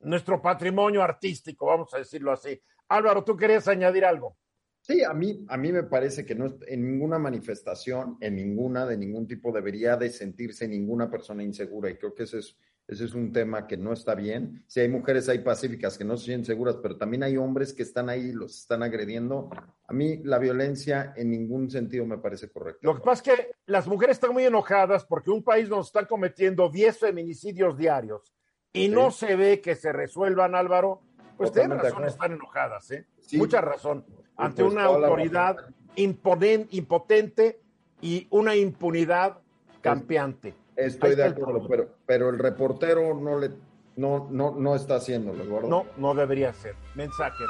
nuestro patrimonio artístico, vamos a decirlo así. Álvaro, ¿tú querías añadir algo? Sí, a mí, a mí me parece que no en ninguna manifestación, en ninguna, de ningún tipo, debería de sentirse ninguna persona insegura. Y creo que ese es, ese es un tema que no está bien. Si hay mujeres ahí pacíficas que no se sienten seguras, pero también hay hombres que están ahí y los están agrediendo. A mí la violencia en ningún sentido me parece correcta. Lo que pasa es que las mujeres están muy enojadas porque un país nos está cometiendo 10 feminicidios diarios y no se ve que se resuelvan, Álvaro. Pues tienen razón, están enojadas, ¿eh? Mucha razón. Ante pues una autoridad impotente y una impunidad campeante. Estoy de acuerdo, pero, pero el reportero no le no, no, no está haciéndolo, ¿verdad? No, no debería ser. Mensaje,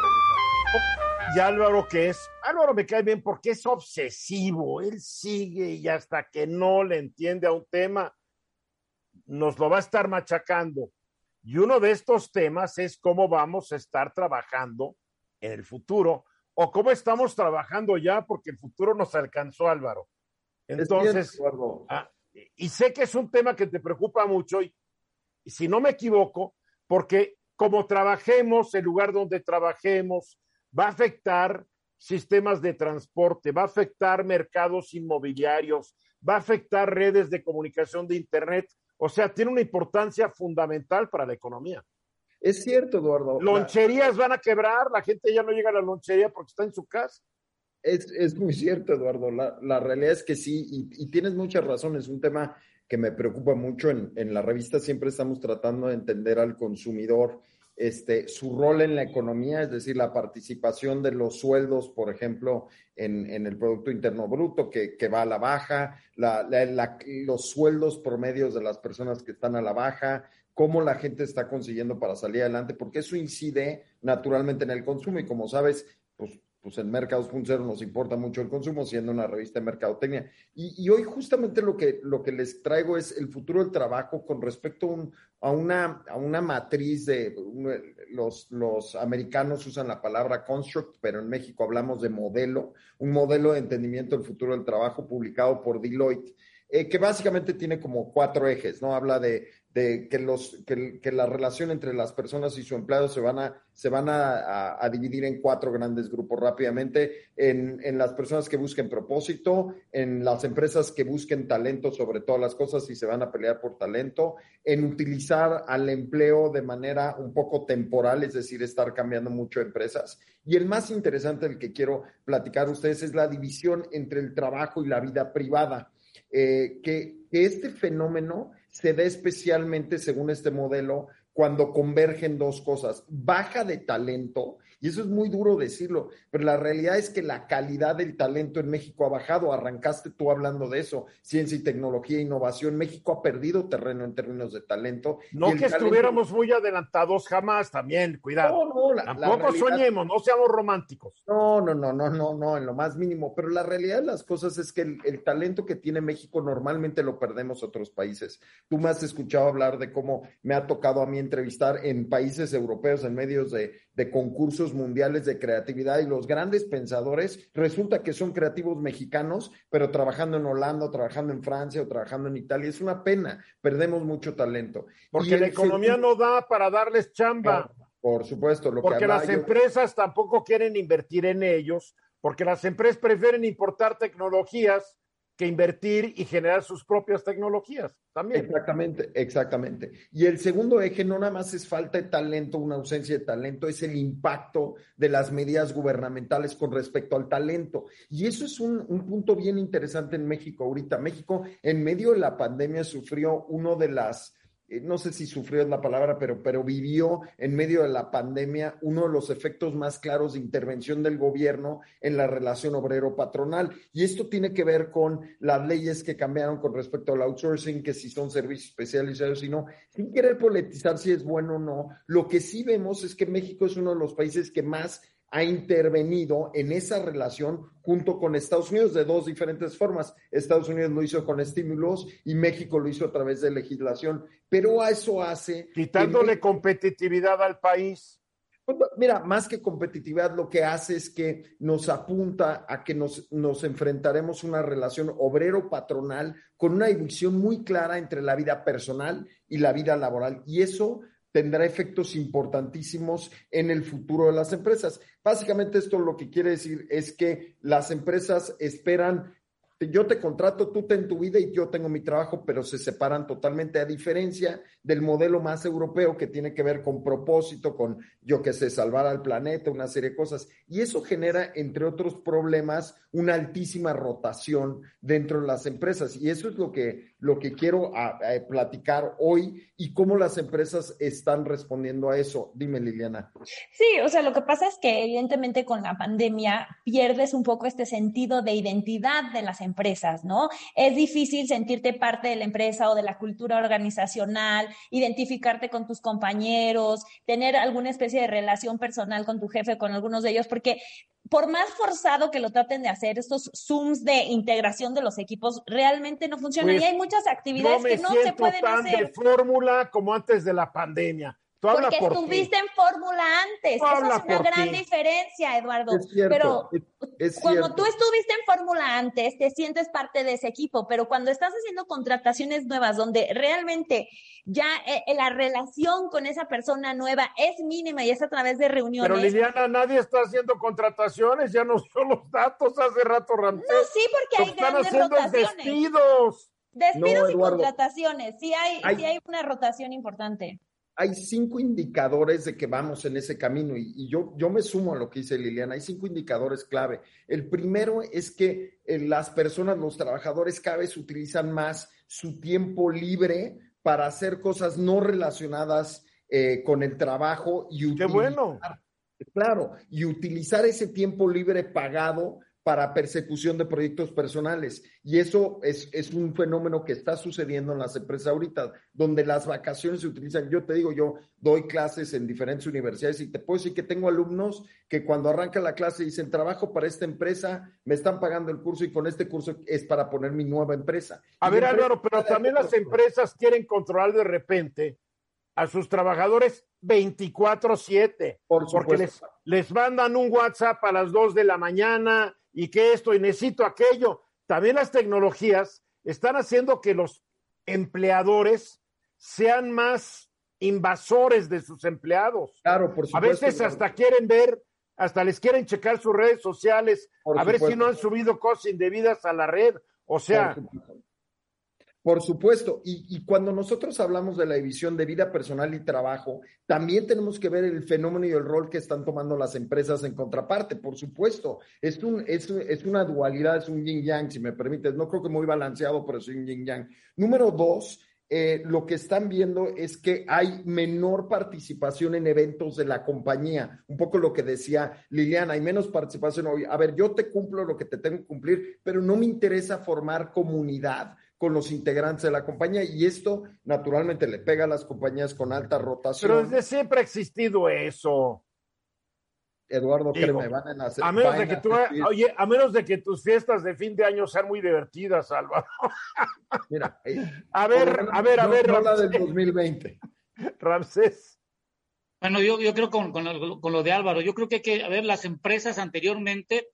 Y Álvaro, que es, Álvaro me cae bien porque es obsesivo, él sigue y hasta que no le entiende a un tema, nos lo va a estar machacando. Y uno de estos temas es cómo vamos a estar trabajando en el futuro o cómo estamos trabajando ya porque el futuro nos alcanzó, Álvaro. Entonces, ah, y sé que es un tema que te preocupa mucho y, si no me equivoco, porque como trabajemos, el lugar donde trabajemos, va a afectar sistemas de transporte, va a afectar mercados inmobiliarios, va a afectar redes de comunicación de Internet. O sea, tiene una importancia fundamental para la economía. Es cierto, Eduardo. Loncherías van a quebrar, la gente ya no llega a la lonchería porque está en su casa. Es, muy cierto, Eduardo. La, realidad es que sí, y, tienes muchas razones. Es un tema que me preocupa mucho. En, la revista siempre estamos tratando de entender al consumidor, este, su rol en la economía, es decir, la participación de los sueldos, por ejemplo, en, el Producto Interno Bruto, que, va a la baja, los sueldos promedios de las personas que están a la baja, cómo la gente está consiguiendo para salir adelante, porque eso incide naturalmente en el consumo y como sabes, pues pues en Mercados.0 nos importa mucho el consumo, siendo una revista de mercadotecnia. Y, hoy justamente lo que, lo que les traigo es el futuro del trabajo con respecto a, una, a una matriz de, los, los americanos usan la palabra construct, pero en México hablamos de modelo, un modelo de entendimiento del futuro del trabajo publicado por Deloitte. Eh, que básicamente tiene como cuatro ejes, ¿no? Habla de que, los, que, la relación entre las personas y su empleado se van a, se van a, dividir en cuatro grandes grupos rápidamente, en, en, las personas que busquen propósito, en las empresas que busquen talento sobre todas las cosas y se van a pelear por talento, en utilizar al empleo de manera un poco temporal, es decir, estar cambiando mucho empresas. Y el más interesante del que quiero platicar a ustedes es la división entre el trabajo y la vida privada. Eh, que, que este fenómeno se da especialmente, según este modelo, cuando convergen dos cosas, baja de talento y eso es muy duro decirlo, pero la realidad es que la calidad del talento en México ha bajado. Arrancaste tú hablando de eso, ciencia y tecnología, innovación. México ha perdido terreno en términos de talento. No que estuviéramos muy adelantados jamás, también, cuidado. No, no, Tampoco soñemos, no seamos románticos. No, no, no, no, no, no, en lo más mínimo. Pero la realidad de las cosas es que el, talento que tiene México normalmente lo perdemos otros países. Tú me has escuchado hablar de cómo me ha tocado a mí entrevistar en países europeos, en medios de, de concursos mundiales de creatividad y los grandes pensadores resulta que son creativos mexicanos, pero trabajando en Holanda, trabajando en Francia o trabajando en Italia. Es una pena, perdemos mucho talento. Porque la economía no da para darles chamba. Por, supuesto, lo porque las empresas tampoco quieren invertir en ellos, porque las empresas prefieren importar tecnologías que invertir y generar sus propias tecnologías también. Exactamente, exactamente. Y el segundo eje no nada más es falta de talento, una ausencia de talento, es el impacto de las medidas gubernamentales con respecto al talento. Y eso es un, un punto bien interesante en México ahorita. México, en medio de la pandemia, sufrió uno de las no sé si sufrió la palabra, pero, pero vivió en medio de la pandemia uno de los efectos más claros de intervención del gobierno en la relación obrero-patronal. Y esto tiene que ver con las leyes que cambiaron con respecto al outsourcing, que si son servicios especializados y no, sin querer politizar si es bueno o no. Lo que sí vemos es que México es uno de los países que más ha intervenido en esa relación junto con Estados Unidos de dos diferentes formas. Estados Unidos lo hizo con estímulos y México lo hizo a través de legislación, pero a eso hace... Quitándole competitividad al país. Pues, mira, más que competitividad, lo que hace es que nos apunta a que nos, nos enfrentaremos a una relación obrero-patronal con una división muy clara entre la vida personal y la vida laboral. Y eso tendrá efectos importantísimos en el futuro de las empresas. Básicamente esto lo que quiere decir es que las empresas esperan yo te contrato, tú ten tu vida y yo tengo mi trabajo, pero se separan totalmente, a diferencia del modelo más europeo que tiene que ver con propósito, con, yo que sé, salvar al planeta, una serie de cosas. Y eso genera, entre otros problemas, una altísima rotación dentro de las empresas. Y eso es lo que, lo que quiero platicar hoy y cómo las empresas están respondiendo a eso. Dime, Liliana. Sí, o sea, lo que pasa es que evidentemente con la pandemia pierdes un poco este sentido de identidad de las empresas, ¿no? Es difícil sentirte parte de la empresa o de la cultura organizacional, identificarte con tus compañeros, tener alguna especie de relación personal con tu jefe, con algunos de ellos, porque por más forzado que lo traten de hacer, estos Zooms de integración de los equipos realmente no funcionan y pues, hay muchas actividades que no se pueden tan hacer. de fórmula como antes de la pandemia. Porque estuviste en fórmula antes. Esa es una gran diferencia, Eduardo. pero cuando tú estuviste en fórmula antes, te sientes parte de ese equipo, pero cuando estás haciendo contrataciones nuevas, donde realmente ya eh, eh, la relación con esa persona nueva es mínima y es a través de reuniones. Pero Liliana, nadie está haciendo contrataciones, ya no son los datos hace rato, Ramsés. No, sí, porque hay están grandes haciendo rotaciones. despidos. Despidos y contrataciones. Sí hay, sí hay una rotación importante hay cinco indicadores de que vamos en ese camino y, yo, yo me sumo a lo que dice Liliana. Hay cinco indicadores clave. El primero es que eh, las personas, los trabajadores cada vez utilizan más su tiempo libre para hacer cosas no relacionadas eh, con el trabajo y utilizar, ¡Qué bueno! Claro, y utilizar ese tiempo libre pagado para persecución de proyectos personales. Y eso es, es, un fenómeno que está sucediendo en las empresas ahorita, donde las vacaciones se utilizan. Yo te digo, yo doy clases en diferentes universidades y te puedo decir que tengo alumnos que cuando arranca la clase dicen, trabajo para esta empresa, me están pagando el curso y con este curso es para poner mi nueva empresa. A ver, Álvaro, pero también las empresas quieren controlar de repente a sus trabajadores 24/7, Por porque les, les mandan un WhatsApp a las 2 de la mañana y que esto y necesito aquello. También las tecnologías están haciendo que los empleadores sean más invasores de sus empleados. Claro, por supuesto. A veces hasta quieren ver, hasta les quieren checar sus redes sociales, a ver si no han subido cosas indebidas a la red. O sea, por supuesto, y, cuando nosotros hablamos de la división de vida personal y trabajo, también tenemos que ver el fenómeno y el rol que están tomando las empresas en contraparte, por supuesto. Es, un, es, es una dualidad, es un yin-yang, si me permites. No creo que muy balanceado, pero es un yin-yang. Número dos, eh, lo que están viendo es que hay menor participación en eventos de la compañía. Un poco lo que decía Liliana, hay menos participación hoy. A ver, yo te cumplo lo que te tengo que cumplir, pero no me interesa formar comunidad con los integrantes de la compañía y esto naturalmente le pega a las compañías con alta rotación. Pero desde siempre ha existido eso. Eduardo, créeme, van a hacer, a menos de que tú, oye, a menos de que tus fiestas de fin de año sean muy divertidas, Álvaro. Mira, a ver, a ver, a ver, no la del 2020. Ramsés. Bueno, yo, yo creo con, con, lo, con lo de Álvaro, yo creo que, que, a ver, las empresas anteriormente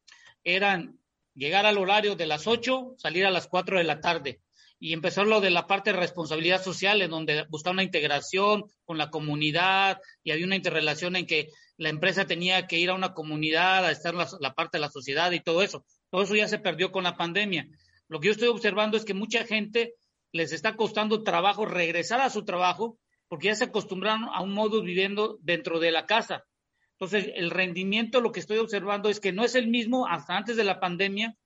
eran llegar al horario de las 8, salir a las 4 de la tarde y empezó lo de la parte de responsabilidad social, en donde buscaba una integración con la comunidad y había una interrelación en que la empresa tenía que ir a una comunidad a estar la, la parte de la sociedad y todo eso. Todo eso ya se perdió con la pandemia. Lo que yo estoy observando es que mucha gente les está costando trabajo regresar a su trabajo porque ya se acostumbraron a un modo viviendo dentro de la casa. Entonces, el rendimiento, lo que estoy observando es que no es el mismo hasta antes de la pandemia,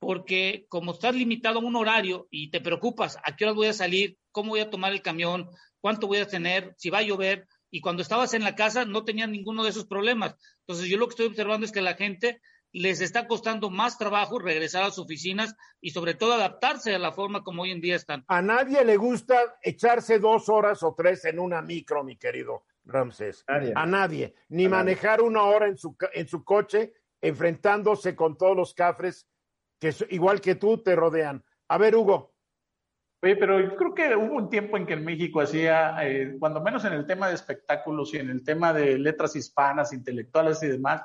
porque como estás limitado a un horario y te preocupas a qué hora voy a salir, cómo voy a tomar el camión, cuánto voy a tener, si va a llover, y cuando estabas en la casa no tenías ninguno de esos problemas. Entonces yo lo que estoy observando es que a la gente les está costando más trabajo regresar a las oficinas y sobre todo adaptarse a la forma como hoy en día están. A nadie le gusta echarse dos horas o tres en una micro, mi querido Ramses. A nadie. Ni manejar una hora en su, en su coche enfrentándose con todos los cafres que igual que tú te rodean. A ver, Hugo. Oye, pero yo creo que hubo un tiempo en que en México hacía, eh, cuando menos en el tema de espectáculos y en el tema de letras hispanas, intelectuales y demás,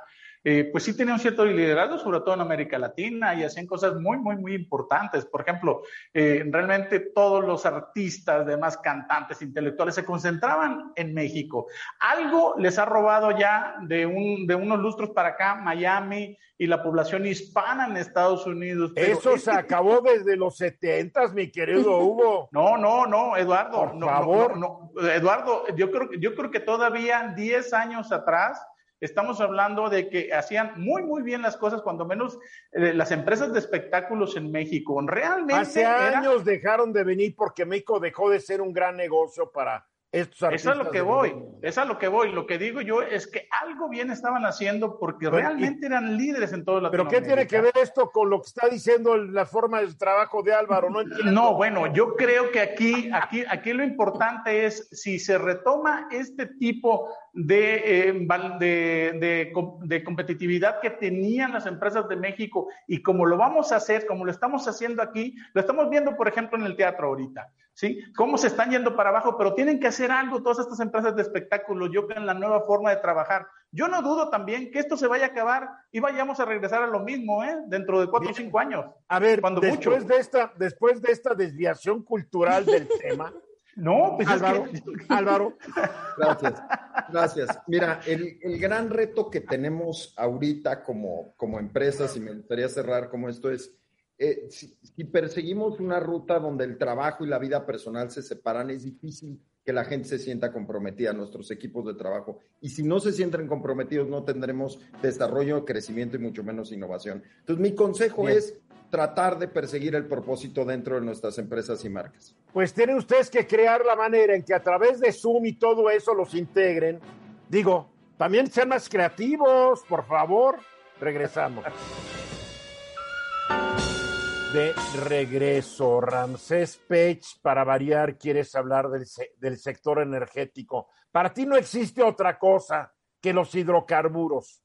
eh, pues sí tenía un cierto liderazgo, sobre todo en América Latina, y hacían cosas muy, muy, muy importantes. Por ejemplo, eh, realmente todos los artistas, demás cantantes, intelectuales, se concentraban en México. Algo les ha robado ya de, un, de unos lustros para acá, Miami y la población hispana en Estados Unidos. Eso se acabó desde los setentas, mi querido Hugo. No, no, no, Eduardo. Por favor. No, Eduardo, yo creo, yo creo que todavía 10 años atrás Estamos hablando de que hacían muy, muy bien las cosas, cuando menos eh, las empresas de espectáculos en México. Realmente. Hace años dejaron de venir porque México dejó de ser un gran negocio para eso es lo que voy, es a lo que voy. Lo que digo yo es que algo bien estaban haciendo porque realmente eran líderes en todo ¿Pero qué tiene que ver esto con lo que está diciendo la forma de trabajo de Álvaro? No, no bueno, yo creo que aquí, aquí, aquí lo importante es si se retoma este tipo de, eh, de, de, competitividad que tenían las empresas de México y como lo vamos a hacer, como lo estamos haciendo aquí, lo estamos viendo, por ejemplo, en el teatro ahorita. ¿Sí? Cómo se están yendo para abajo, pero tienen que hacer algo todas estas empresas de espectáculos, yo creo en la nueva forma de trabajar. Yo no dudo también que esto se vaya a acabar y vayamos a regresar a lo mismo, ¿eh? Dentro de cuatro o cinco años. A ver, cuando después de esta, después de esta desviación cultural del tema. No, pues Álvaro, Álvaro. Gracias, gracias. Mira, el, el, gran reto que tenemos ahorita como, como empresas, y me gustaría cerrar como esto es, eh, si, perseguimos una ruta donde el trabajo y la vida personal se separan, es difícil que la gente se sienta comprometida, nuestros equipos de trabajo. Y si no se sienten comprometidos, no tendremos desarrollo, crecimiento y mucho menos innovación. Entonces, mi consejo es tratar de perseguir el propósito dentro de nuestras empresas y marcas. Pues tienen ustedes que crear la manera en que a través de Zoom y todo eso los integren. Digo, también sean más creativos, por favor. Regresamos. de regreso. Ramsés Pech, para variar, quieres hablar del, sector energético. Para ti no existe otra cosa que los hidrocarburos.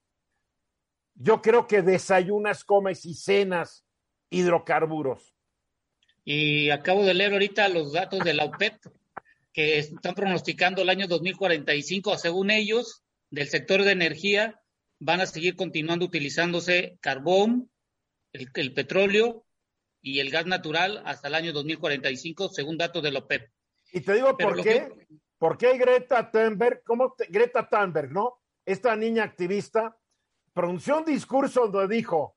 Yo creo que desayunas, comes y cenas hidrocarburos. Y acabo de leer ahorita los datos de la OPEP, que están pronosticando el año 2045, según ellos, del sector de energía, van a seguir continuando utilizándose carbón, el petróleo y el gas natural hasta el año 2045, según datos de la OPEP. Y te digo por qué. ¿Por qué Greta Thunberg, cómo Greta Thunberg, ¿no? Esta niña activista pronunció un discurso donde dijo,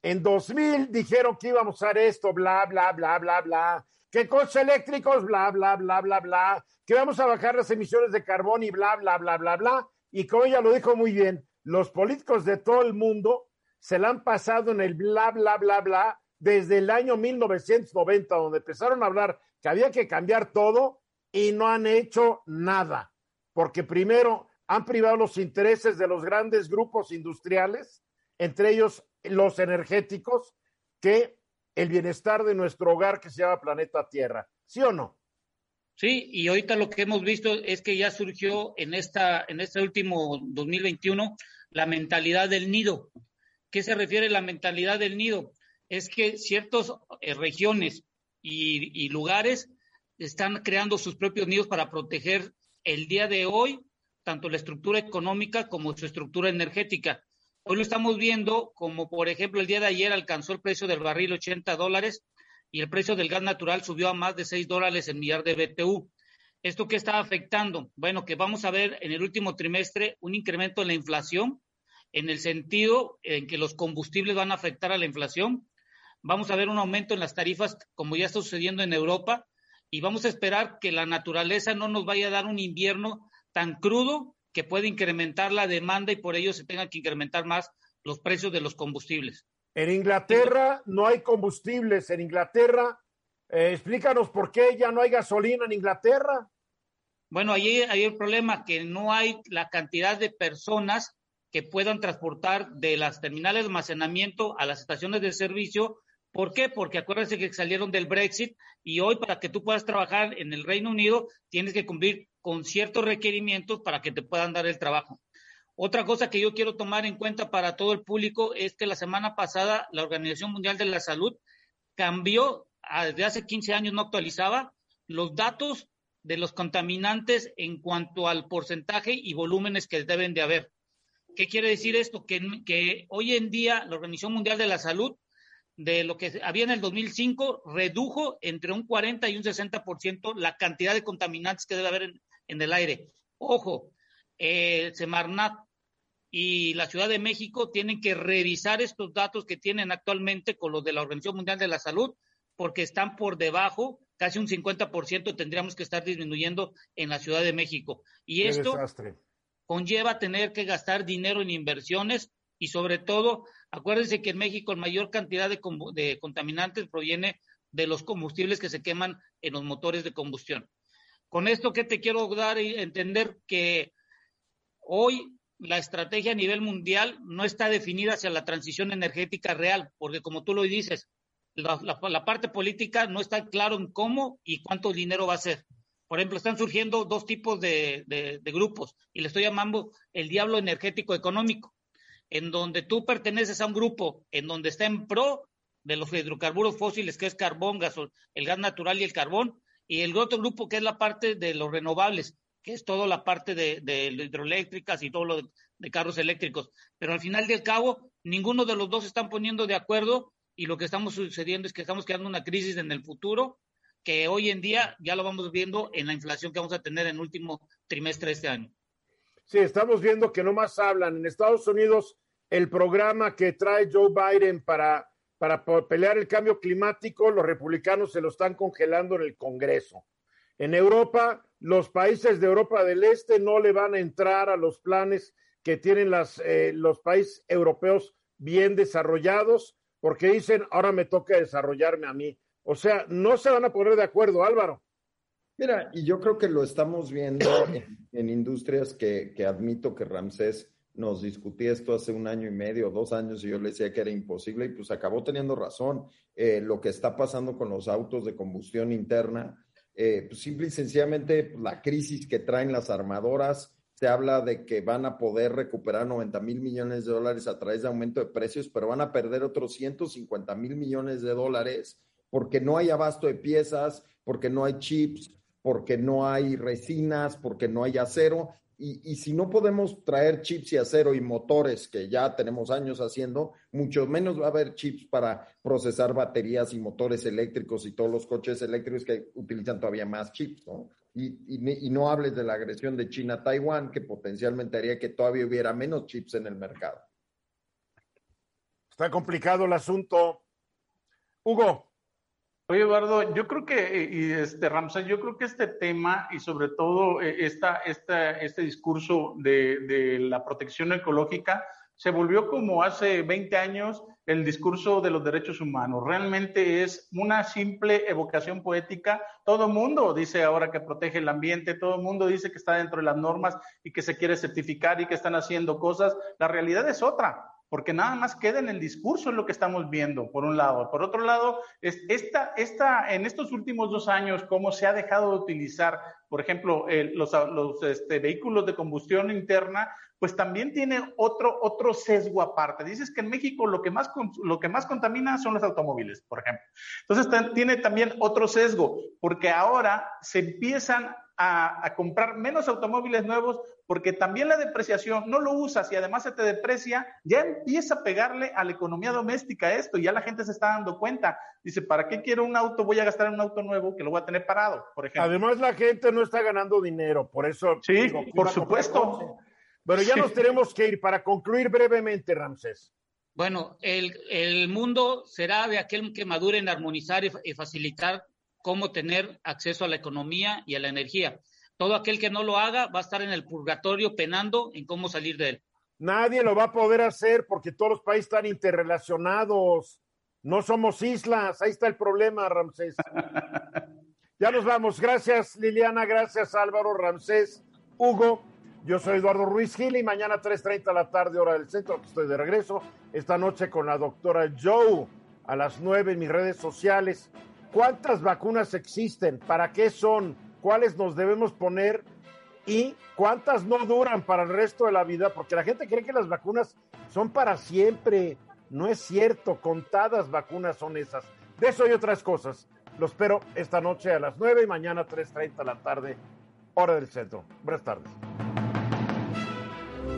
en 2000 dijeron que íbamos a hacer esto, bla, bla, bla, bla, bla, que coches eléctricos, bla, bla, bla, bla, bla, que vamos a bajar las emisiones de carbón y bla, bla, bla, bla, bla. Y como ella lo dijo muy bien, los políticos de todo el mundo se la han pasado en el bla, bla, bla, bla, desde el año 1990, donde empezaron a hablar que había que cambiar todo y no han hecho nada, porque primero han privado los intereses de los grandes grupos industriales, entre ellos los energéticos, que el bienestar de nuestro hogar que se llama planeta Tierra. ¿Sí o no? Sí, y ahorita lo que hemos visto es que ya surgió en esta en este último 2021 la mentalidad del nido. ¿Qué se refiere a la mentalidad del nido? Es que ciertas eh, regiones y, y lugares están creando sus propios nidos para proteger el día de hoy tanto la estructura económica como su estructura energética. Hoy lo estamos viendo como, por ejemplo, el día de ayer alcanzó el precio del barril 80 dólares y el precio del gas natural subió a más de 6 dólares en millar de BTU. ¿Esto qué está afectando? Bueno, que vamos a ver en el último trimestre un incremento en la inflación, en el sentido en que los combustibles van a afectar a la inflación. Vamos a ver un aumento en las tarifas, como ya está sucediendo en Europa, y vamos a esperar que la naturaleza no nos vaya a dar un invierno tan crudo que puede incrementar la demanda y por ello se tengan que incrementar más los precios de los combustibles. En Inglaterra no hay combustibles. En Inglaterra, eh, explícanos por qué ya no hay gasolina en Inglaterra. Bueno, ahí hay el problema que no hay la cantidad de personas que puedan transportar de las terminales de almacenamiento a las estaciones de servicio ¿Por qué? Porque acuérdense que salieron del Brexit y hoy para que tú puedas trabajar en el Reino Unido tienes que cumplir con ciertos requerimientos para que te puedan dar el trabajo. Otra cosa que yo quiero tomar en cuenta para todo el público es que la semana pasada la Organización Mundial de la Salud cambió, desde hace 15 años no actualizaba, los datos de los contaminantes en cuanto al porcentaje y volúmenes que deben de haber. ¿Qué quiere decir esto? Que hoy en día la Organización Mundial de la Salud de lo que había en el 2005, redujo entre un 40 y un 60% la cantidad de contaminantes que debe haber en, el aire. Ojo, eh, Semarnat y la Ciudad de México tienen que revisar estos datos que tienen actualmente con los de la Organización Mundial de la Salud, porque están por debajo, casi un 50% tendríamos que estar disminuyendo en la Ciudad de México. Y esto conlleva tener que gastar dinero en inversiones y sobre todo, acuérdense que en México la mayor cantidad de, contaminantes proviene de los combustibles que se queman en los motores de combustión. Con esto, ¿qué te quiero dar y entender? Que hoy la estrategia a nivel mundial no está definida hacia la transición energética real, porque como tú lo dices, la, parte política no está claro en cómo y cuánto dinero va a ser. Por ejemplo, están surgiendo dos tipos de grupos y le estoy llamando el diablo energético económico en donde tú perteneces a un grupo en donde está en pro de los hidrocarburos fósiles, que es carbón, gasol, el gas natural y el carbón, y el otro grupo que es la parte de los renovables, que es toda la parte de, de hidroeléctricas y todo lo de, carros eléctricos. Pero al final del cabo, ninguno de los dos están poniendo de acuerdo y lo que estamos sucediendo es que estamos creando una crisis en el futuro que hoy en día ya lo vamos viendo en la inflación que vamos a tener en el último trimestre de este año. Sí, estamos viendo que no más hablan. En Estados Unidos, el programa que trae Joe Biden para, para pelear el cambio climático, los republicanos se lo están congelando en el Congreso. En Europa, los países de Europa del Este no le van a entrar a los planes que tienen las, eh, los países europeos bien desarrollados, porque dicen, ahora me toca desarrollarme a mí. O sea, no se van a poner de acuerdo, Álvaro. Mira, y yo creo que lo estamos viendo en, industrias que, admito que Ramsés nos discutía esto hace un año y medio, dos años, y yo le decía que era imposible, y pues acabó teniendo razón. Eh, lo que está pasando con los autos de combustión interna, eh, pues simple y sencillamente pues, la crisis que traen las armadoras, se habla de que van a poder recuperar 90 mil millones de dólares a través de aumento de precios, pero van a perder otros 150 mil millones de dólares porque no hay abasto de piezas, porque no hay chips, porque no hay resinas, porque no hay acero. Y, si no podemos traer chips y acero y motores, que ya tenemos años haciendo, mucho menos va a haber chips para procesar baterías y motores eléctricos y todos los coches eléctricos que utilizan todavía más chips, ¿no? Y, no hables de la agresión de China a Taiwán, que potencialmente haría que todavía hubiera menos chips en el mercado. Está complicado el asunto. Hugo. Oye, Eduardo, yo creo que, eh, este, Ramsey, yo creo que este tema y sobre todo eh, esta, este discurso de, de la protección ecológica se volvió como hace 20 años el discurso de los derechos humanos. Realmente es una simple evocación poética. Todo el mundo dice ahora que protege el ambiente, todo el mundo dice que está dentro de las normas y que se quiere certificar y que están haciendo cosas. La realidad es otra porque nada más queda en el discurso lo que estamos viendo, por un lado. Por otro lado, es esta, esta, en estos últimos dos años, cómo se ha dejado de utilizar, por ejemplo, los, los este, vehículos de combustión interna, pues también tiene otro, otro sesgo aparte. Dices que en México lo que, más, lo que más contamina son los automóviles, por ejemplo. Entonces tiene también otro sesgo, porque ahora se empiezan a, comprar menos automóviles nuevos porque también la depreciación no lo usas y además se te deprecia, ya empieza a pegarle a la economía doméstica esto y ya la gente se está dando cuenta. Dice, ¿para qué quiero un auto? Voy a gastar en un auto nuevo que lo voy a tener parado, por ejemplo. Además la gente no está ganando dinero, por eso... Sí, por supuesto. Pero ya nos tenemos que ir para concluir brevemente, Ramsés. Bueno, el, el, mundo será de aquel que madure en armonizar y facilitar cómo tener acceso a la economía y a la energía. Todo aquel que no lo haga va a estar en el purgatorio penando en cómo salir de él. Nadie lo va a poder hacer porque todos los países están interrelacionados. No somos islas. Ahí está el problema, Ramsés. ya nos vamos. Gracias, Liliana. Gracias, Álvaro, Ramsés, Hugo. Yo soy Eduardo Ruiz Gil y mañana 3.30 de la tarde, hora del centro, estoy de regreso. Esta noche con la doctora Joe a las 9 en mis redes sociales. ¿Cuántas vacunas existen? ¿Para qué son? ¿Cuáles nos debemos poner? ¿Y cuántas no duran para el resto de la vida? Porque la gente cree que las vacunas son para siempre. No es cierto, contadas vacunas son esas. De eso y otras cosas. Lo espero esta noche a las 9 y mañana 3.30 de la tarde, hora del centro. Buenas tardes.